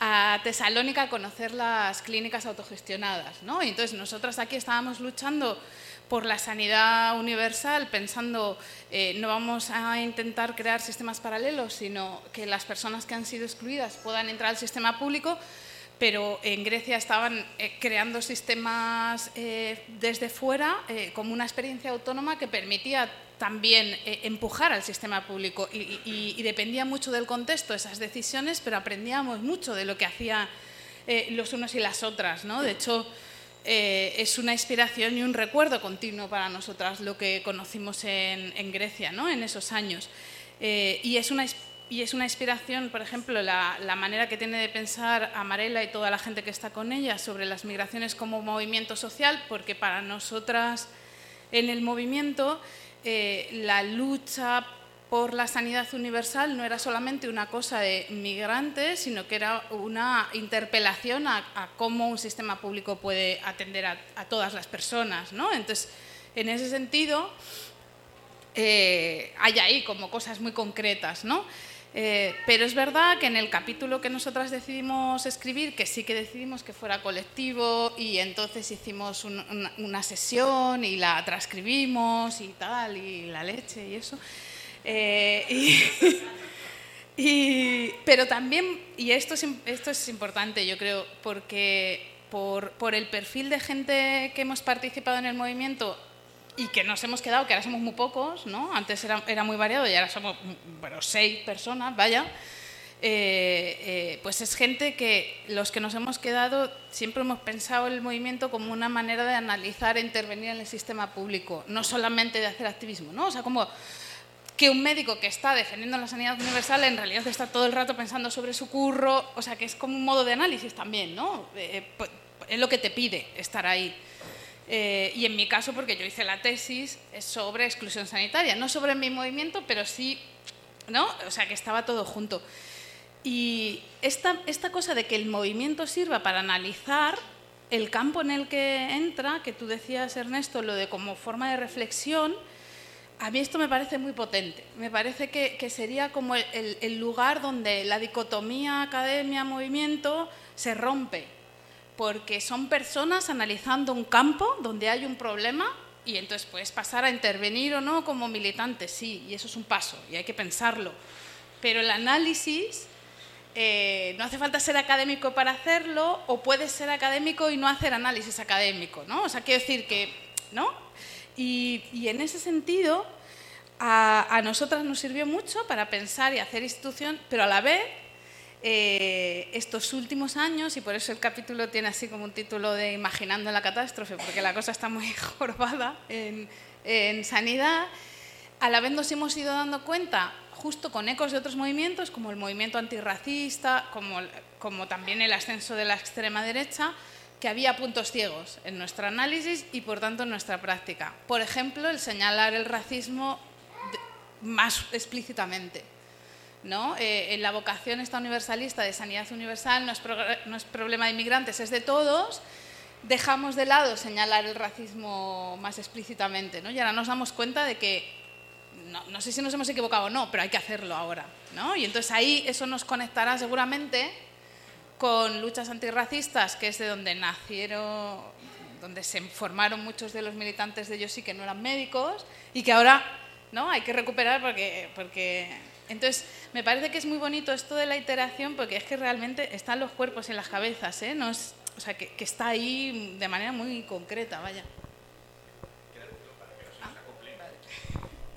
a, Tesalónica a conocer las clínicas autogestionadas. ¿no? Y entonces nosotras aquí estábamos luchando por la sanidad universal, pensando eh, no vamos a intentar crear sistemas paralelos, sino que las personas que han sido excluidas puedan entrar al sistema público pero en Grecia estaban eh, creando sistemas eh, desde fuera eh, como una experiencia autónoma que permitía también empujar al sistema público y, dependía mucho del contexto esas decisiones, pero aprendíamos mucho de lo que hacían los unos y las otras. ¿no? De hecho, es una inspiración y un recuerdo continuo para nosotras lo que conocimos en, Grecia ¿no? en esos años. y es una y es una inspiración, por ejemplo, la, manera que tiene de pensar Amarela y toda la gente que está con ella sobre las migraciones como movimiento social, porque para nosotras en el movimiento eh, la lucha por la sanidad universal no era solamente una cosa de migrantes, sino que era una interpelación a, cómo un sistema público puede atender a, todas las personas. ¿no? Entonces, en ese sentido, eh, hay ahí como cosas muy concretas. ¿no? Eh, pero es verdad que en el capítulo que nosotras decidimos escribir, que sí que decidimos que fuera colectivo y entonces hicimos una, sesión y la transcribimos y tal, y la leche y eso. Eh, (laughs) pero también, y esto es, esto es importante yo creo, porque por, por el perfil de gente que hemos participado en el movimiento, y que nos hemos quedado, que ahora somos muy pocos, ¿no? Antes era, era muy variado y ahora somos, bueno, seis personas, vaya. Eh, eh, pues es gente que los que nos hemos quedado siempre hemos pensado el movimiento como una manera de analizar e intervenir en el sistema público, no solamente de hacer activismo, ¿no? O sea, como que un médico que está defendiendo la sanidad universal en realidad está todo el rato pensando sobre su curro, o sea, que es como un modo de análisis también, ¿no? Eh, pues, es lo que te pide estar ahí. Eh, y en mi caso, porque yo hice la tesis, es sobre exclusión sanitaria, no sobre mi movimiento, pero sí, ¿no? O sea, que estaba todo junto. Y esta, esta cosa de que el movimiento sirva para analizar el campo en el que entra, que tú decías, Ernesto, lo de como forma de reflexión, a mí esto me parece muy potente. Me parece que, sería como el, el lugar donde la dicotomía academia-movimiento se rompe porque son personas analizando un campo donde hay un problema y entonces puedes pasar a intervenir o no como militante, sí, y eso es un paso y hay que pensarlo. Pero el análisis eh, no hace falta ser académico para hacerlo o puedes ser académico y no hacer análisis académico, ¿no? O sea, quiero decir que, ¿no? Y, en ese sentido, a, a nosotras nos sirvió mucho para pensar y hacer institución, pero a la vez eh, estos últimos años, y por eso el capítulo tiene así como un título de Imaginando la catástrofe, porque la cosa está muy (laughs) jorobada en, sanidad, a la vez nos hemos ido dando cuenta, justo con ecos de otros movimientos, como el movimiento antirracista, como, como también el ascenso de la extrema derecha, que había puntos ciegos en nuestro análisis y por tanto en nuestra práctica. Por ejemplo, el señalar el racismo más explícitamente. ¿no? Eh, en la vocación esta universalista de sanidad universal no es, problema de inmigrantes, es de todos, dejamos de lado señalar el racismo más explícitamente. ¿no? Y ahora nos damos cuenta de que, no, sé si nos hemos equivocado o no, pero hay que hacerlo ahora. ¿no? Y entonces ahí eso nos conectará seguramente con luchas antirracistas, que es de donde nacieron, donde se formaron muchos de los militantes de ellos sí que no eran médicos y que ahora ¿no? hay que recuperar porque, porque... Entonces, me parece que es muy bonito esto de la iteración porque es que realmente están los cuerpos en las cabezas, ¿eh? no es, o sea, que, que está ahí de manera muy concreta, vaya.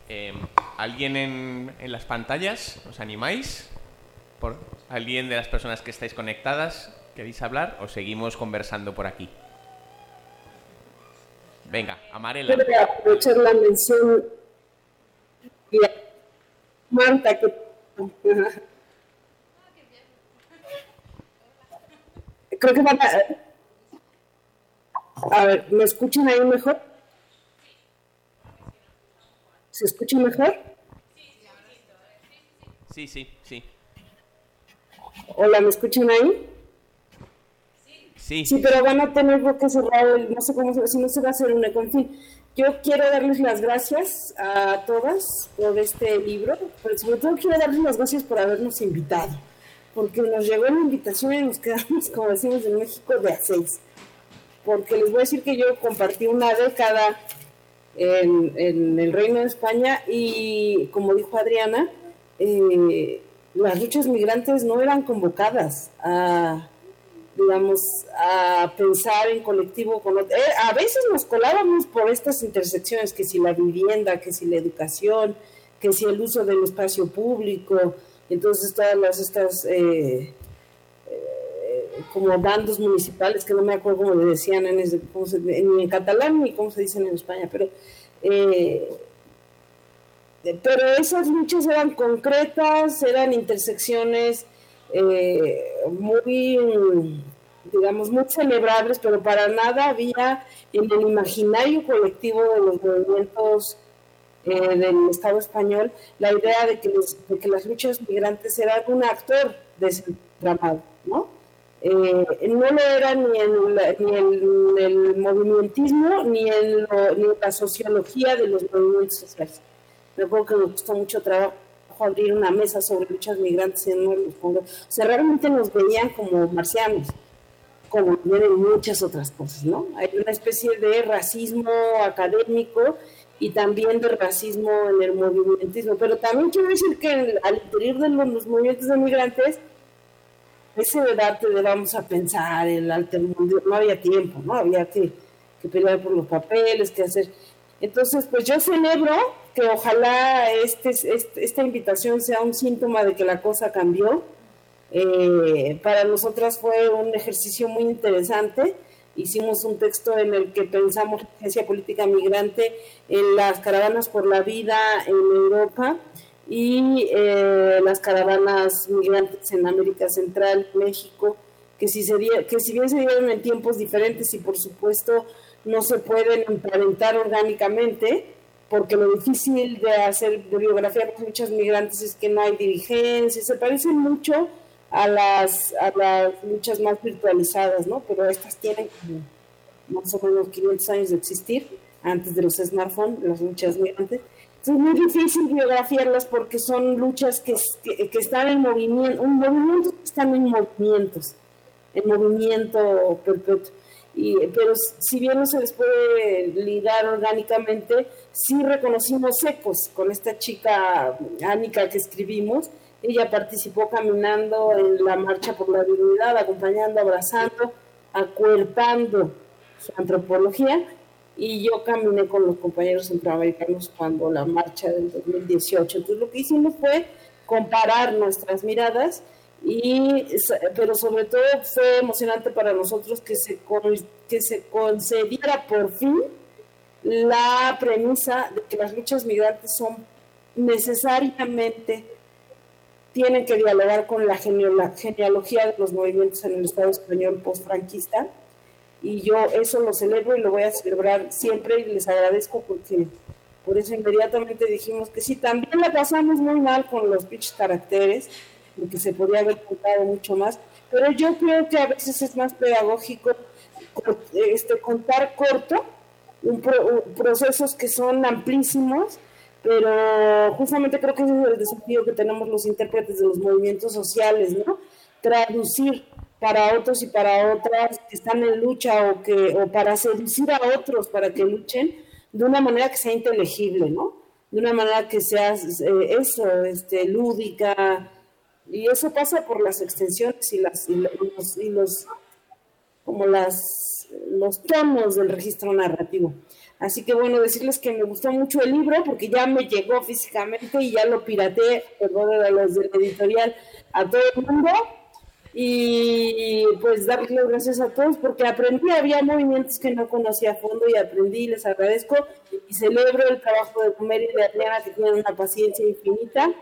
Eh, ¿Alguien en, en, las pantallas? ¿Os animáis? ¿Por ¿Alguien de las personas que estáis conectadas queréis hablar o seguimos conversando por aquí? Venga, Amarela. Quiero aprovechar la mención y Marta que creo que van a a ver, ¿me escuchan ahí mejor? ¿Se escucha mejor? Sí, sí. Hola, ¿me escuchan ahí? Sí. Sí, pero van a tener cerrar el, no sé cómo, si no se va a hacer un eco. En fin, yo quiero darles las gracias a todas por este libro, pero sobre todo quiero darles las gracias por habernos invitado, porque nos llegó la invitación y nos quedamos, como decimos en México, de a seis. Porque les voy a decir que yo compartí una década en, en el Reino de España y, como dijo Adriana, eh, las luchas migrantes no eran convocadas a, digamos, a pensar en colectivo con otro. Eh, a veces nos colábamos por estas intersecciones, que si la vivienda, que si la educación, que si el uso del espacio público, entonces todas las estas eh, eh, como bandos municipales, que no me acuerdo cómo le decían en, ese, cómo se, ni en catalán ni cómo se dicen en España, pero pero esas luchas eran concretas, eran intersecciones eh, muy, digamos, muy celebrables, pero para nada había en el imaginario colectivo de los movimientos eh, del Estado español la idea de que, las luchas migrantes eran un actor de ese tramado, ¿no? Eh, no lo era ni en, la, ni en el movimentismo ni en, lo, ni en la sociología de los movimientos sociales. Me acuerdo que me costó mucho trabajo abrir una mesa sobre luchas migrantes en uno de los. O sea, realmente nos veían como marcianos, como vienen muchas otras cosas, ¿no? Hay una especie de racismo académico y también de racismo en el movimentismo. Pero también quiero decir que al interior de los, los movimientos de migrantes, ese debate de vamos a pensar el altermundo, no había tiempo, ¿no? Había que, que pelear por los papeles, que hacer. Entonces, pues yo celebro que ojalá este, este, esta invitación sea un síntoma de que la cosa cambió. Eh, para nosotras fue un ejercicio muy interesante. Hicimos un texto en el que pensamos la agencia política migrante en las caravanas por la vida en Europa y eh, las caravanas migrantes en América Central, México, que si, se que si bien se dieron en tiempos diferentes y por supuesto no se pueden emparentar orgánicamente, porque lo difícil de hacer de biografía de muchos migrantes es que no hay dirigencia, se parecen mucho a las, a las luchas más virtualizadas, ¿no? Pero estas tienen más o menos 500 años de existir, antes de los smartphones, las luchas migrantes. Es muy difícil biografiarlas porque son luchas que, que, que están en movimiento, un movimiento que están en movimientos, en movimiento perpetuo. Y, pero si bien no se les puede ligar orgánicamente, sí reconocimos ecos con esta chica Ánica que escribimos. Ella participó caminando en la marcha por la dignidad, acompañando, abrazando, acuerpando su antropología. Y yo caminé con los compañeros centroamericanos cuando la marcha del 2018. Entonces lo que hicimos fue comparar nuestras miradas y pero sobre todo fue emocionante para nosotros que se que se concediera por fin la premisa de que las luchas migrantes son necesariamente tienen que dialogar con la genealogía de los movimientos en el Estado español post-franquista. Y yo eso lo celebro y lo voy a celebrar siempre y les agradezco porque por eso inmediatamente dijimos que sí, también la pasamos muy mal con los pinches caracteres porque se podría haber contado mucho más, pero yo creo que a veces es más pedagógico este, contar corto, un pro, procesos que son amplísimos, pero justamente creo que ese es el desafío que tenemos los intérpretes de los movimientos sociales, ¿no? Traducir para otros y para otras que están en lucha o, que, o para seducir a otros para que luchen de una manera que sea inteligible, ¿no? De una manera que sea eh, eso, este, lúdica, y eso pasa por las extensiones y, las, y los, y los, como las, los tonos del registro narrativo. Así que bueno, decirles que me gustó mucho el libro porque ya me llegó físicamente y ya lo pirateé, perdón, a los del editorial, a todo el mundo. Y pues darles las gracias a todos porque aprendí, había movimientos que no conocía a fondo y aprendí, les agradezco y celebro el trabajo de Comer y de Adriana que tienen una paciencia infinita.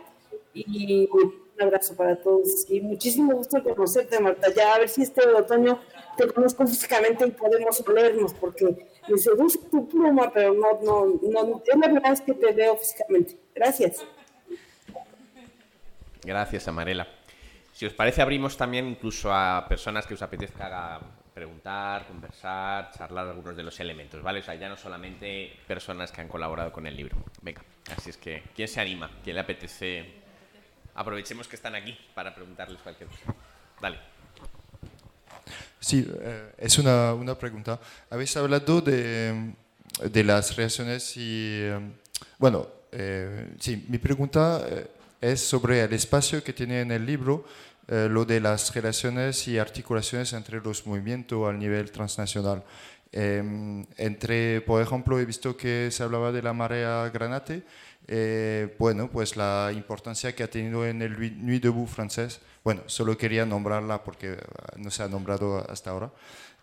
Y un abrazo para todos y muchísimo gusto conocerte, Marta. Ya a ver si este otoño te conozco físicamente y podemos olernos, porque me seduce tu pluma, pero no, no, no, es la verdad es que te veo físicamente. Gracias. Gracias, Amarela. Si os parece, abrimos también incluso a personas que os apetezca preguntar, conversar, charlar algunos de los elementos, ¿vale? O sea, ya no solamente personas que han colaborado con el libro. Venga, así es que, ¿quién se anima? ¿Quién le apetece aprovechemos que están aquí para preguntarles cualquier cosa. Dale. Sí, eh, es una, una, pregunta. Habéis hablado de, de las reacciones y, eh, bueno, eh, sí, mi pregunta es sobre el espacio que tiene en el libro lo de las relaciones y articulaciones entre los movimientos a nivel transnacional. Entre, por ejemplo, he visto que se hablaba de la marea granate eh, bueno, pues la importancia que ha tenido en el Nuit debout francés. Bueno, solo quería nombrarla porque ah, no se ha nombrado hasta ahora.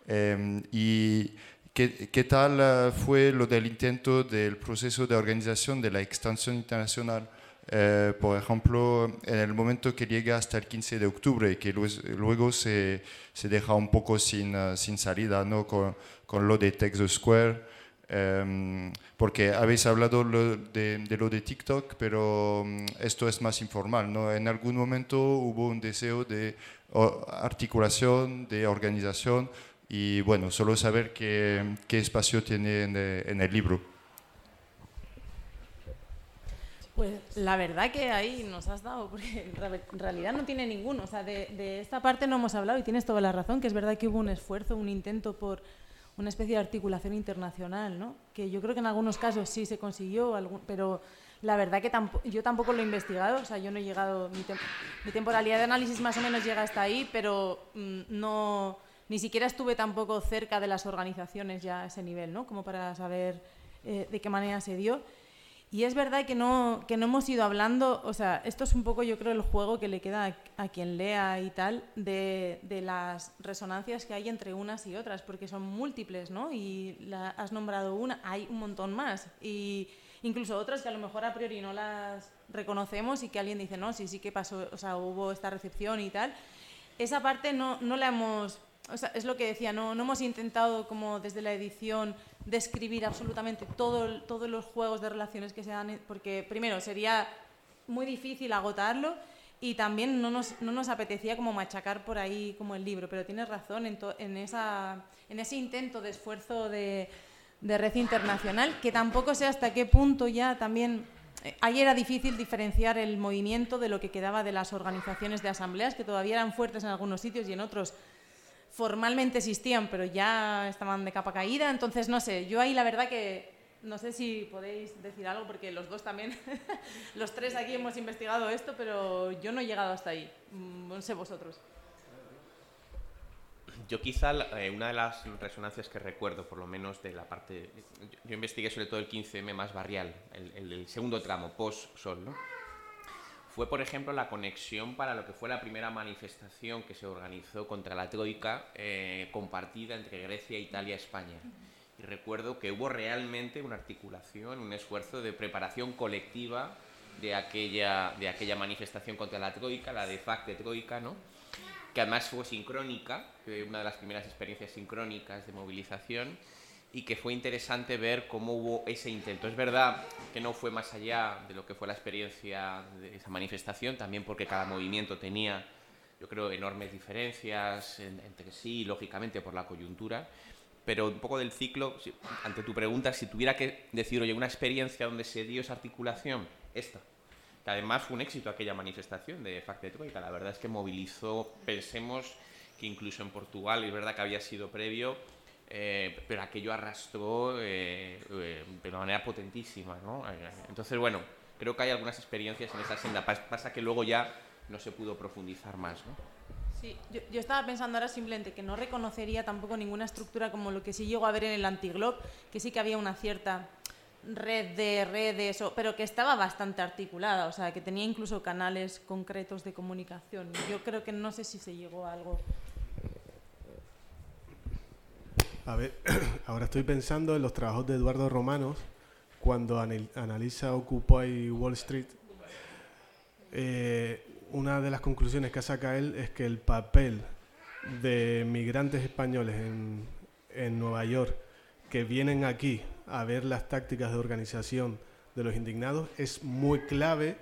Em, ¿Y qué, qué, tal ah, fue lo del intento del proceso de organización de la extensión internacional? Eh, por ejemplo, en el momento que llega hasta el 15 de octubre que luego se, se deja un poco sin, ah, sin salida ¿no? con, lo de Texas Square. Em, porque habéis hablado de, lo de TikTok, pero mm, esto es más informal, ¿no? En algún momento hubo un deseo de articulación, de organización, y bueno, solo saber qué, qué espacio tiene en, el libro. Pues la verdad que ahí nos has dado, porque en realidad no tiene ninguno. O sea, de, esta parte no hemos hablado y tienes toda la razón, que es verdad que hubo un esfuerzo, un intento por una especie de articulación internacional, ¿no? que yo creo que en algunos casos sí se consiguió, pero la verdad que yo tampoco lo he investigado, o sea, yo no he llegado, mi, temporalidad de análisis más o menos llega hasta ahí, pero mm, no, ni siquiera estuve tampoco cerca de las organizaciones ya a ese nivel, ¿no? como para saber eh, de qué manera se dio. Y es verdad que no, que no hemos ido hablando, o sea, esto es un poco yo creo el juego que le queda a, quien lea y tal, de, de, las resonancias que hay entre unas y otras, porque son múltiples, ¿no? Y la, has nombrado una, hay un montón más. Y incluso otras que a lo mejor a priori no las reconocemos y que alguien dice, no, sí, sí que pasó, o sea, hubo esta recepción y tal. Esa parte no, no la hemos, o sea, es lo que decía, no, no hemos intentado como desde la edición describir absolutamente todo, todos los juegos de relaciones que se dan, porque primero sería muy difícil agotarlo y también no nos, no nos apetecía como machacar por ahí como el libro, pero tienes razón en, en, esa, en ese intento de esfuerzo de, de red internacional, que tampoco sé hasta qué punto ya también... Eh, ahí era difícil diferenciar el movimiento de lo que quedaba de las organizaciones de asambleas, que todavía eran fuertes en algunos sitios y en otros formalmente existían, pero ya estaban de capa caída. Entonces, no sé, yo ahí la verdad que no sé si podéis decir algo, porque los dos también, (laughs) los tres aquí hemos investigado esto, pero yo no he llegado hasta ahí. Mm, no sé vosotros. Yo quizá eh, una de las resonancias que recuerdo, por lo menos de la parte... Yo, investigué sobre todo el 15M más barrial, el, el segundo tramo, post-sol, ¿no? Fue, por ejemplo, la conexión para lo que fue la primera manifestación que se organizó contra la Troika eh, compartida entre Grecia, Italia y España. Y recuerdo que hubo realmente una articulación, un esfuerzo de preparación colectiva de aquella, de aquella manifestación contra la Troika, la de facto Troika, ¿no? que además fue sincrónica, fue una de las primeras experiencias sincrónicas de movilización y que fue interesante ver cómo hubo ese intento. Es verdad que no fue más allá de lo que fue la experiencia de esa manifestación, también porque cada movimiento tenía, yo creo, enormes diferencias entre sí, lógicamente por la coyuntura, pero un poco del ciclo, ante tu pregunta, si tuviera que decir, oye, una experiencia donde se dio esa articulación, esta, que además fue un éxito aquella manifestación de Fact de Troika, la verdad es que movilizó, pensemos, que incluso en Portugal, es verdad que había sido previo, eh, pero aquello arrastró eh, eh, de una manera potentísima, ¿no? Entonces, bueno, creo que hay algunas experiencias en esa senda. Pasa que luego ya no se pudo profundizar más, ¿no? Sí, yo, yo, estaba pensando ahora simplemente que no reconocería tampoco ninguna estructura como lo que sí llegó a ver en el Antiglob, que sí que había una cierta red de redes, pero que estaba bastante articulada, o sea, que tenía incluso canales concretos de comunicación. Yo creo que no sé si se llegó a algo. (clears throat) Ahora estoy pensando en los trabajos de Eduardo Romanos cuando analiza Occupy Wall Street. Eh, una de las conclusiones que saca él es que el papel de migrantes españoles en, en Nueva York que vienen aquí a ver las tácticas de organización de los indignados es muy clave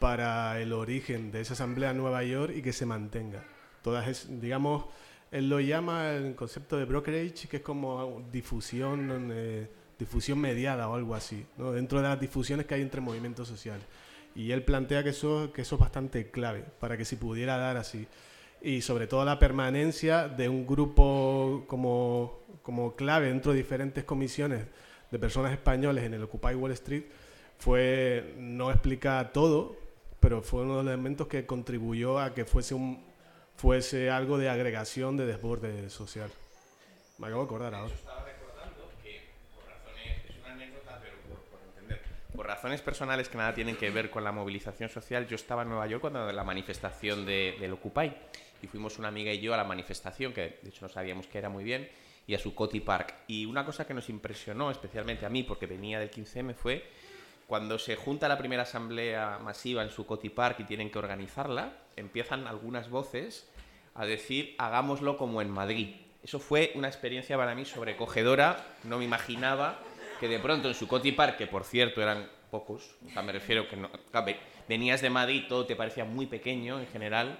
para el origen de esa asamblea en Nueva York y que se mantenga. Todas es, digamos, él lo llama el concepto de brokerage, que es como difusión, eh, difusión mediada o algo así, ¿no? dentro de las difusiones que hay entre movimientos sociales. Y él plantea que eso, que eso es bastante clave para que se pudiera dar así. Y sobre todo la permanencia de un grupo como, como clave dentro de diferentes comisiones de personas españoles en el Occupy Wall Street fue, no explica todo, pero fue uno de los elementos que contribuyó a que fuese, un, fuese algo de agregación, de desborde social. Me acabo de acordar ahora. por razones personales que nada tienen que ver con la movilización social, yo estaba en Nueva York cuando la manifestación de, del Occupy y fuimos una amiga y yo a la manifestación, que de hecho no sabíamos que era muy bien, y a su Coti Park. Y una cosa que nos impresionó, especialmente a mí, porque venía del 15M, fue cuando se junta la primera asamblea masiva en su Park y tienen que organizarla, empiezan algunas voces a decir hagámoslo como en Madrid. Eso fue una experiencia para mí sobrecogedora. No me imaginaba que de pronto en su Park, que por cierto eran pocos, o me refiero que venías de Madrid, todo te parecía muy pequeño en general,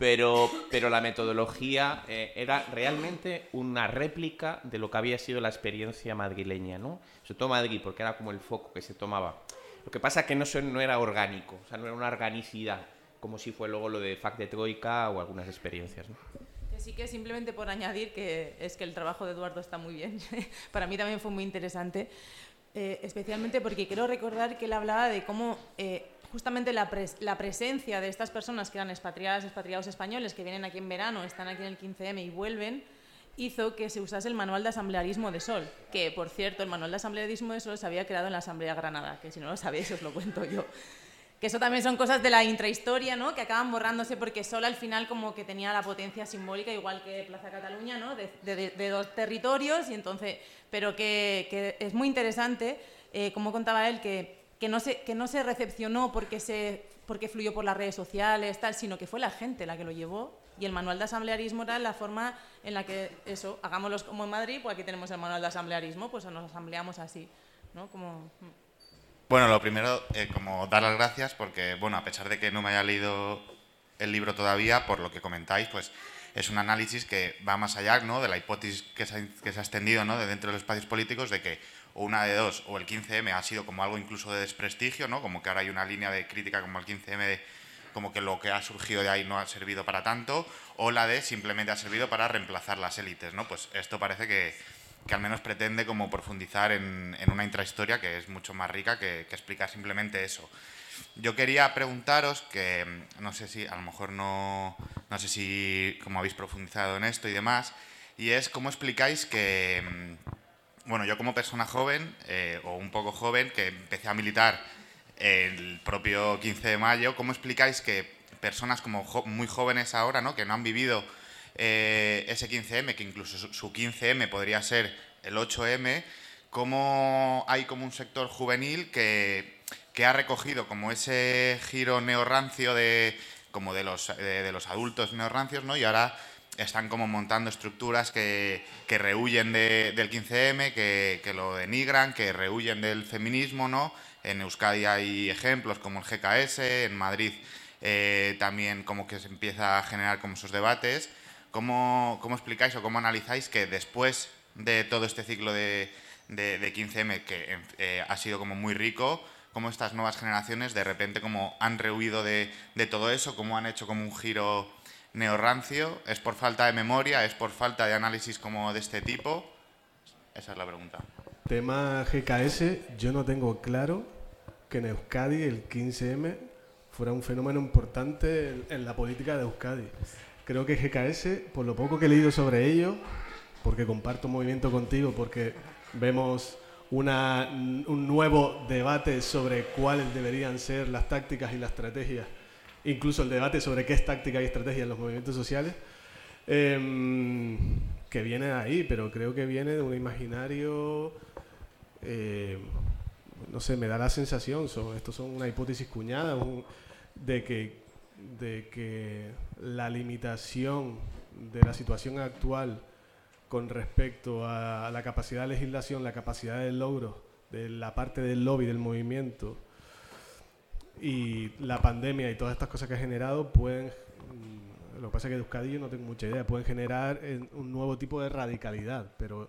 pero, pero la metodología eh, era realmente una réplica de lo que había sido la experiencia madrileña, ¿no? Se toma Madrid porque era como el foco que se tomaba. Lo que pasa es que no, no era orgánico, o sea, no era una organicidad, como si fue luego lo de FAC de Troika o algunas experiencias, ¿no? Sí que simplemente por añadir que es que el trabajo de Eduardo está muy bien. (laughs) Para mí también fue muy interesante, eh, especialmente porque quiero recordar que él hablaba de cómo eh, justamente la, presencia de estas personas que eran expatriadas, expatriados españoles, que vienen aquí en verano, están aquí en el 15M y vuelven, hizo que se usase el manual de asamblearismo de Sol, que por cierto el manual de asamblearismo de Sol se había creado en la Asamblea Granada, que si no lo sabéis os lo cuento yo. Que eso también son cosas de la intrahistoria, ¿no? Que acaban borrándose porque Sol al final como que tenía la potencia simbólica, igual que Plaza Cataluña, ¿no? De, dos territorios, y entonces, pero que, que es muy interesante, eh, como contaba él, que que no se, que no se recepcionó porque, se, porque fluyó por las redes sociales, tal, sino que fue la gente la que lo llevó. Y el manual de asamblearismo era la forma en la que, eso, hagámoslo como en Madrid, pues aquí tenemos el manual de asamblearismo, pues nos asambleamos así, ¿no? Como... Mm. Bueno, lo primero, eh, como dar las gracias, porque, bueno, a pesar de que no me haya leído el libro todavía, por lo que comentáis, pues es un análisis que va más allá ¿no? de la hipótesis que se, ha, que se ha extendido ¿no? de dentro de los espacios políticos de que o una de dos, o el 15M ha sido como algo incluso de desprestigio, ¿no? como que ahora hay una línea de crítica como el 15M, como que lo que ha surgido de ahí no ha servido para tanto, o la de simplemente ha servido para reemplazar las élites. ¿no? Pues esto parece que, que al menos pretende como profundizar en, en, una intrahistoria que es mucho más rica que, que explicar simplemente eso. Yo quería preguntaros que, no sé si, a lo mejor no, no sé si, como habéis profundizado en esto y demás, y es cómo explicáis que, bueno, yo como persona joven, eh, o un poco joven, que empecé a militar el propio 15 de mayo, ¿cómo explicáis que personas como muy jóvenes ahora, ¿no? que no han vivido eh, ese 15M, que incluso su, 15M podría ser el 8M, cómo hay como un sector juvenil que, que ha recogido como ese giro neorrancio de, como de los, de los adultos neorrancios, ¿no? y ahora están como montando estructuras que, que rehuyen del 15M, que, que, lo denigran, que rehuyen del feminismo, ¿no? En Euskadi hay ejemplos como el GKS, en Madrid eh, también como que se empieza a generar como esos debates. ¿Cómo, ¿Cómo, explicáis o cómo analizáis que después de todo este ciclo de, de, 15M, que eh, ha sido como muy rico, cómo estas nuevas generaciones de repente como han rehuido de, de todo eso, cómo han hecho como un giro neorrancio? ¿Es por falta de memoria? ¿Es por falta de análisis como de este tipo? Esa es la pregunta. Tema GKS, yo no tengo claro que en Euskadi el 15M fuera un fenómeno importante en la política de Euskadi. Creo que GKS, por lo poco que he leído sobre ello, porque comparto movimiento contigo, porque vemos un nuevo debate sobre cuáles deberían ser las tácticas y las estrategias, incluso el debate sobre qué es táctica y estrategia en los movimientos sociales, em, que viene ahí, pero creo que viene de un imaginario, eh, no sé, me da la sensación, son, estos son una hipótesis cuñada, de, que, de que la limitación de la situación actual con respecto a la capacidad de legislación, la capacidad de logro de la parte del lobby, del movimiento y la pandemia y todas estas cosas que ha generado pueden, mm, lo que pasa es que de Euskadi yo no tengo mucha idea, pueden generar un nuevo tipo de radicalidad, pero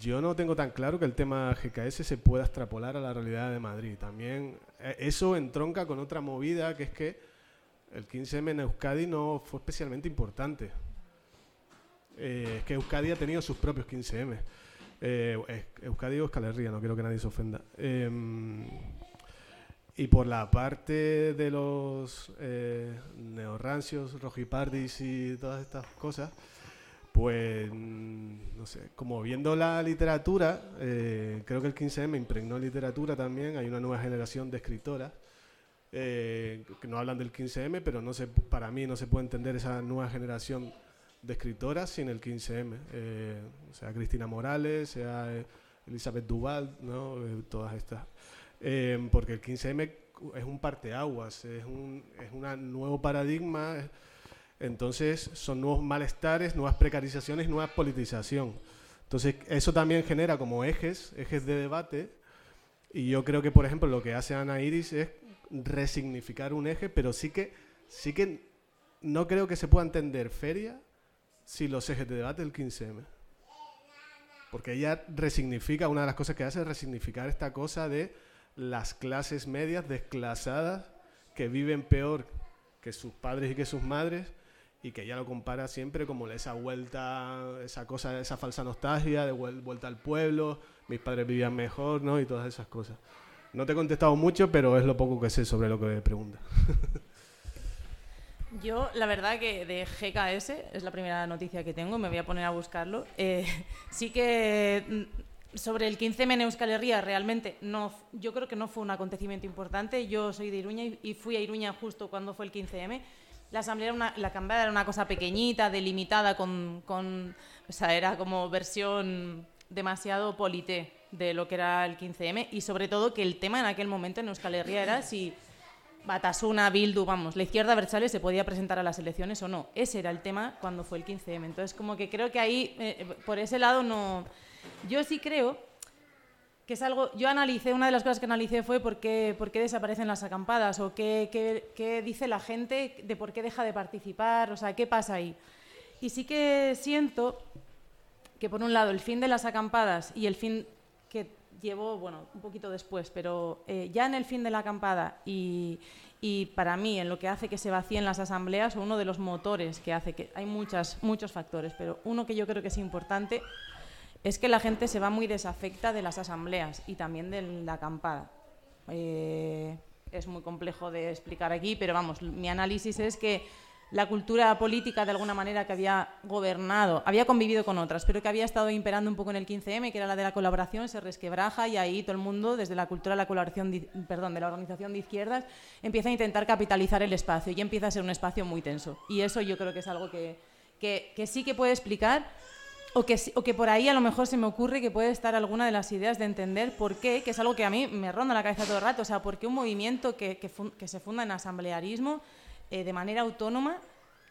yo no tengo tan claro que el tema GKS se pueda extrapolar a la realidad de Madrid. También eh, eso entronca con otra movida que es que el 15M en Euskadi no fue especialmente importante. Eh, es que Euskadi ha tenido sus propios 15M. Eh, Euskadi o Escalerría, no quiero que nadie se ofenda. Em, y por la parte de los eh, neorrancios, rojipardis y todas estas cosas, pues, mm, no sé, como viendo la literatura, eh, creo que el 15M impregnó literatura también, hay una nueva generación de escritoras que no hablan del 15M, pero no se, para mí no se puede entender esa nueva generación de escritoras sin el 15M, eh, sea Cristina Morales, sea eh, Elizabeth Duval, ¿no? Eh, todas estas. Porque el 15M es un parteaguas, es un es un nuevo paradigma, entonces son nuevos malestares, nuevas precarizaciones, nueva politización. Entonces eso también genera como ejes, ejes de debate, y yo creo que, por ejemplo, lo que hace Ana Iris es resignificar un eje, pero sí que, sí que no creo que se pueda entender feria si los ejes de debate del 15M. Porque ella resignifica, una de las cosas que hace es resignificar esta cosa de las clases medias desclasadas que viven peor que sus padres y que sus madres y que ella lo compara siempre como esa vuelta, esa cosa, esa falsa nostalgia de vuelta al pueblo, mis padres vivían mejor, ¿no? Y todas esas cosas. No te he contestado mucho, pero es lo poco que sé sobre lo que me pregunta. (laughs) Yo, la verdad que de GKS, es la primera noticia que tengo, me voy a poner a buscarlo. Eh, sí que sobre el 15M en Euskal Herria realmente no, yo creo que no fue un acontecimiento importante. Yo soy de Iruña y, fui a Iruña justo cuando fue el 15M. La asamblea la cambada era una cosa pequeñita, delimitada, con, con, o sea, era como versión demasiado polité de lo que era el 15M y sobre todo que el tema en aquel momento en Euskal Herria era si Batasuna, Bildu, vamos, la izquierda Berchale se podía presentar a las elecciones o no. Ese era el tema cuando fue el 15M. Entonces, como que creo que ahí, eh, eh, por ese lado, no. Yo sí creo que es algo. Yo analicé, una de las cosas que analicé fue por qué, por desaparecen las acampadas o qué, dice la gente de por qué deja de participar, o sea, qué pasa ahí. Y sí que siento que, por un lado, el fin de las acampadas y el fin que llevó, bueno, un poquito después, pero eh, ya en el fin de la acampada y, y, para mí en lo que hace que se vacíen las asambleas, uno de los motores que hace que hay muchas, muchos factores, pero uno que yo creo que es importante es que la gente se va muy desafecta de las asambleas y también de la acampada. Eh, es muy complejo de explicar aquí, pero vamos, mi análisis es que la cultura política de alguna manera que había gobernado, había convivido con otras, pero que había estado imperando un poco en el 15M, que era la de la colaboración, se resquebraja y ahí todo el mundo, desde la cultura de la colaboración, perdón, de la organización de izquierdas, empieza a intentar capitalizar el espacio y empieza a ser un espacio muy tenso. Y eso yo creo que es algo que, que, sí que puede explicar o que, por ahí a lo mejor se me ocurre que puede estar alguna de las ideas de entender por qué, que es algo que a mí me ronda la cabeza todo el rato, o sea, por qué un movimiento que, que se funda en asamblearismo eh, de manera autónoma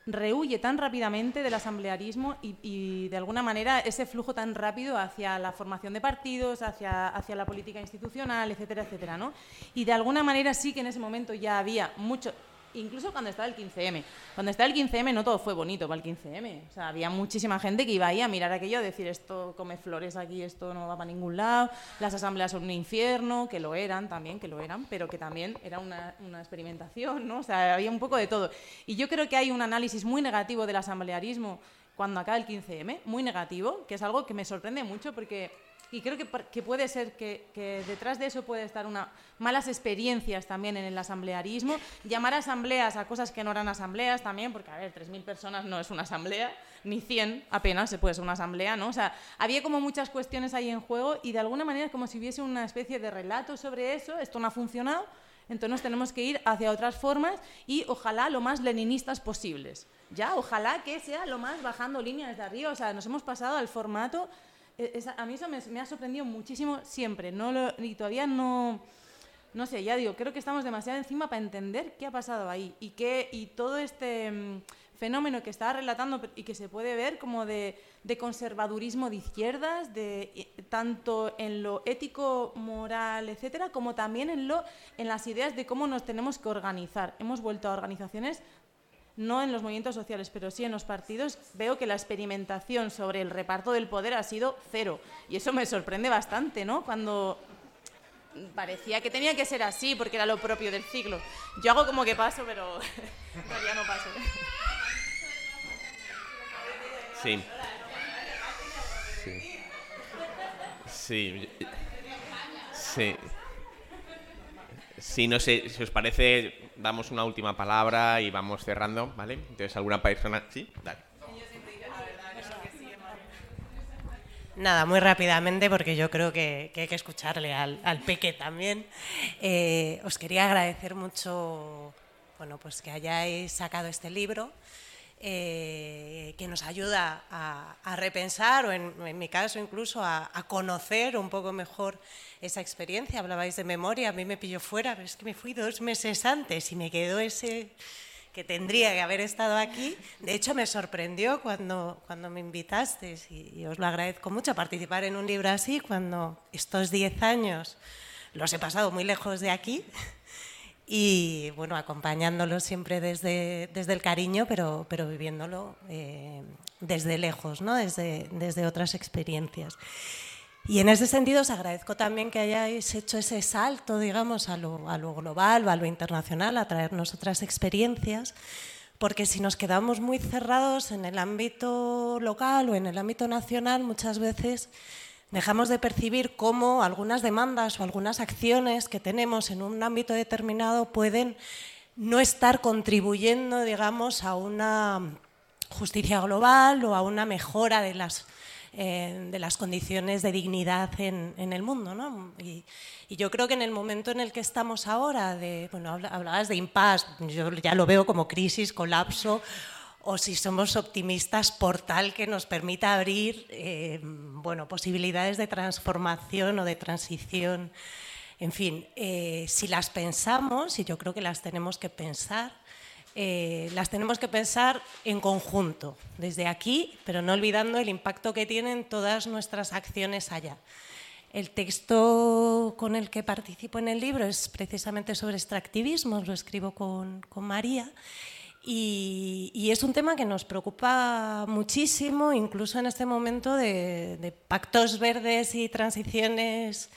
rehuye tan rápidamente del asamblearismo y, de alguna manera ese flujo tan rápido hacia la formación de partidos, hacia, hacia la política institucional, etcétera, etcétera, ¿no? Y de alguna manera sí que en ese momento ya había mucho, incluso cuando estaba el 15M. Cuando estaba el 15M no todo fue bonito para el 15M. O sea, había muchísima gente que iba ahí a mirar aquello, a decir esto come flores aquí, esto no va para ningún lado, las asambleas son un infierno, que lo eran también, que lo eran, pero que también era una, una experimentación, ¿no? O sea, había un poco de todo. Y yo creo que hay un análisis muy negativo del asamblearismo cuando acaba el 15M, muy negativo, que es algo que me sorprende mucho porque y creo que, puede ser que, que, detrás de eso puede estar una malas experiencias también en el asamblearismo, llamar a asambleas a cosas que no eran asambleas también, porque a ver, 3.000 personas no es una asamblea, ni 100 apenas se puede ser una asamblea, ¿no? O sea, había como muchas cuestiones ahí en juego y de alguna manera como si hubiese una especie de relato sobre eso, esto no ha funcionado, entonces tenemos que ir hacia otras formas y ojalá lo más leninistas posibles. Ya, ojalá que sea lo más bajando líneas de arriba, o sea, nos hemos pasado al formato e, a mí eso me, ha sorprendido muchísimo siempre, no y todavía no, no sé, ya digo, creo que estamos demasiado encima para entender qué ha pasado ahí y, qué, y todo este mm, fenómeno que estaba relatando y que se puede ver como de, de conservadurismo de izquierdas, de, tanto en lo ético, moral, etcétera, como también en, lo, en las ideas de cómo nos tenemos que organizar. Hemos vuelto a organizaciones no en los movimientos sociales, pero sí en los partidos, veo que la experimentación sobre el reparto del poder ha sido cero. Y eso me sorprende bastante, ¿no? Cuando parecía que tenía que ser así, porque era lo propio del siglo. Yo hago como que paso, pero (laughs) todavía no paso. Sí. Sí. Sí. Sí. Sí, no sé, si os parece, damos una última palabra y vamos cerrando, ¿vale? Entonces, ¿alguna persona? Sí, dale. Nada, muy rápidamente, porque yo creo que, hay que escucharle al, Peque también. Eh, os quería agradecer mucho bueno, pues que hayáis sacado este libro, eh, que nos ayuda a, repensar, o en, mi caso incluso a, conocer un poco mejor esa experiencia. Hablabais de memoria, a mí me pilló fuera, pero es que me fui dos meses antes y me quedó ese que tendría que haber estado aquí. De hecho, me sorprendió cuando, cuando me invitaste y, os lo agradezco mucho participar en un libro así, cuando estos diez años los he pasado muy lejos de aquí y bueno, acompañándolo siempre desde, desde el cariño, pero, pero viviéndolo eh, desde lejos, ¿no? desde, desde otras experiencias. Y en ese sentido os agradezco también que hayáis hecho ese salto, digamos, a lo, a lo global, a lo internacional, a traernos otras experiencias, porque si nos quedamos muy cerrados en el ámbito local o en el ámbito nacional, muchas veces dejamos de percibir cómo algunas demandas o algunas acciones que tenemos en un ámbito determinado pueden no estar contribuyendo, digamos, a una justicia global o a una mejora de las eh, de las condiciones de dignidad en, el mundo. ¿no? Y, yo creo que en el momento en el que estamos ahora, de, bueno, hablabas de impasse, yo ya lo veo como crisis, colapso, o si somos optimistas, portal que nos permita abrir eh, bueno, posibilidades de transformación o de transición. En fin, eh, si las pensamos, y yo creo que las tenemos que pensar, eh, las tenemos que pensar en conjunto, desde aquí, pero no olvidando el impacto que tienen todas nuestras acciones allá. El texto con el que participo en el libro es precisamente sobre extractivismo, lo escribo con, María, y, es un tema que nos preocupa muchísimo, incluso en este momento de, pactos verdes y transiciones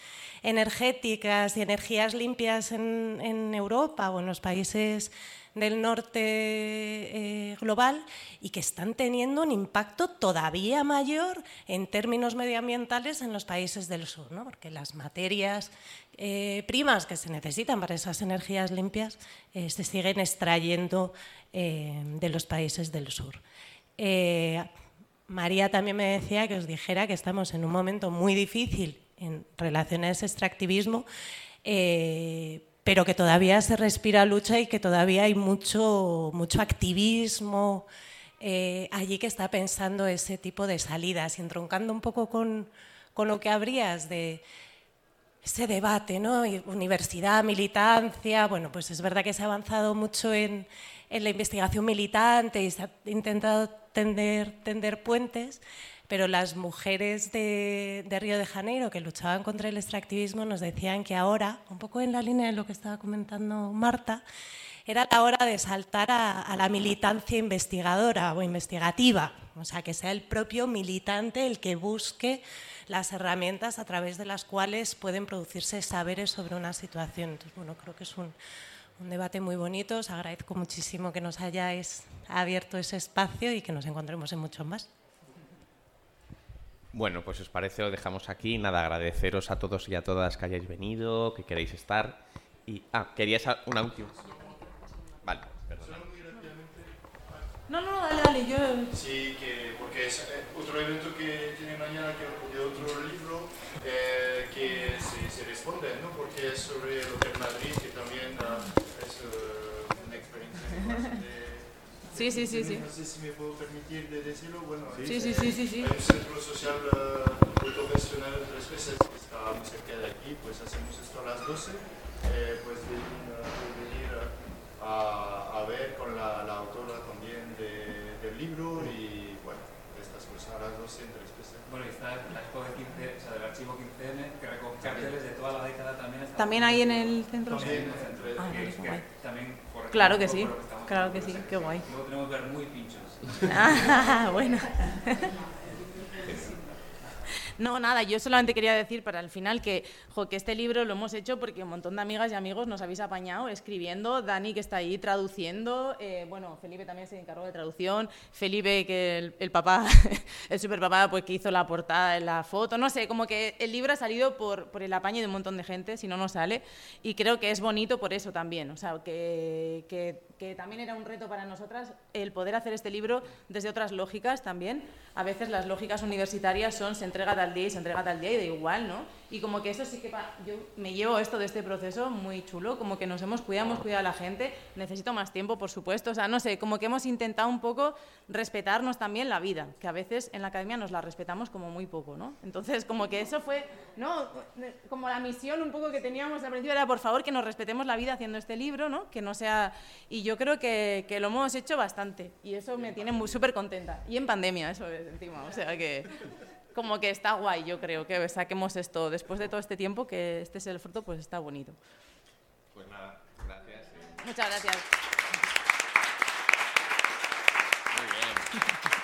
energéticas y energías limpias en, en Europa o en los países del norte eh, global y que están teniendo un impacto todavía mayor en términos medioambientales en los países del sur, ¿no? porque las materias eh, primas que se necesitan para esas energías limpias eh, se siguen extrayendo de los países del sur. María también me decía que os dijera que estamos en un momento muy difícil en relación a ese extractivismo, pero que todavía se respira lucha y que todavía hay mucho, mucho activismo eh, allí que está pensando ese tipo de salidas y entroncando un poco con, con lo que habrías de ese debate, ¿no? Universidad, militancia, bueno, pues es verdad que se ha avanzado mucho en, en la investigación militante y se ha intentado tender, tender puentes, pero las mujeres de, Río de Janeiro que luchaban contra el extractivismo nos decían que ahora, un poco en la línea de lo que estaba comentando Marta, era la hora de saltar a, la militancia investigadora o investigativa, o sea, que sea el propio militante el que busque las herramientas a través de las cuales pueden producirse saberes sobre una situación. Entonces, bueno, creo que es un, un debate muy bonito. Os agradezco muchísimo que nos hayáis abierto ese espacio y que nos encontremos en muchos más. Bueno, pues os parece, lo dejamos aquí. Nada, agradeceros a todos y a todas que hayáis venido, que queréis estar. Y, ah, querías una última. Vale, perdón. No, no, dale, dale, yo... Sí, que, porque es eh, otro evento que tiene mañana, que de otro libro, eh, que se, se, responde, ¿no? Porque es sobre lo que es Madrid, que también uh, es uh, una experiencia de Sí, sí, sí, sí. No sé si me puedo permitir de decirlo. Bueno, sí, sí, sí, sí, sí. Hay un centro social muy profesional de tres veces que está muy cerca de aquí, pues hacemos esto a las 12. Eh, pues de, venir a, a, ver con la, la autora también de, del libro y bueno, estas cosas a las 12 en tres veces. Bueno, y está la de 15, o sea, del archivo 15N, que recoge carteles de toda la década también. ¿También hay en el centro? También en el centro, ah, que, que, también Claro que sí, claro que sí, qué guay. Luego tenemos que ver muy pinchos. Ah, (laughs) bueno. (laughs) No, nada, yo solamente quería decir para el final que, que este libro lo hemos hecho porque un montón de amigas y amigos nos habéis apañado escribiendo, Dani que está ahí traduciendo, eh, bueno, Felipe también se encargó de traducción, Felipe que el, papá, (laughs) el super papá, pues que hizo la portada, la foto, no sé, como que el libro ha salido por, por el apaño de un montón de gente, si no, no sale, y creo que es bonito por eso también, o sea, que, que, que también era un reto para nosotras el poder hacer este libro desde otras lógicas también. A veces las lógicas universitarias son se entrega tal día y se entrega tal día y da igual, ¿no? Y como que eso sí que yo me llevo esto de este proceso muy chulo, como que nos hemos cuidado, hemos cuidado a la gente, necesito más tiempo, por supuesto, o sea, no sé, como que hemos intentado un poco respetarnos también la vida, que a veces en la academia nos la respetamos como muy poco, ¿no? Entonces, como que eso fue, ¿no? Como la misión un poco que teníamos al principio era, por favor, que nos respetemos la vida haciendo este libro, ¿no? Que no sea yo creo que, que, lo hemos hecho bastante y eso me tiene muy súper contenta. Y en pandemia, eso es encima, o sea que como que está guay, yo creo que saquemos esto después de todo este tiempo, que este es el fruto, pues está bonito. Pues nada, gracias. Muchas gracias. Muy bien.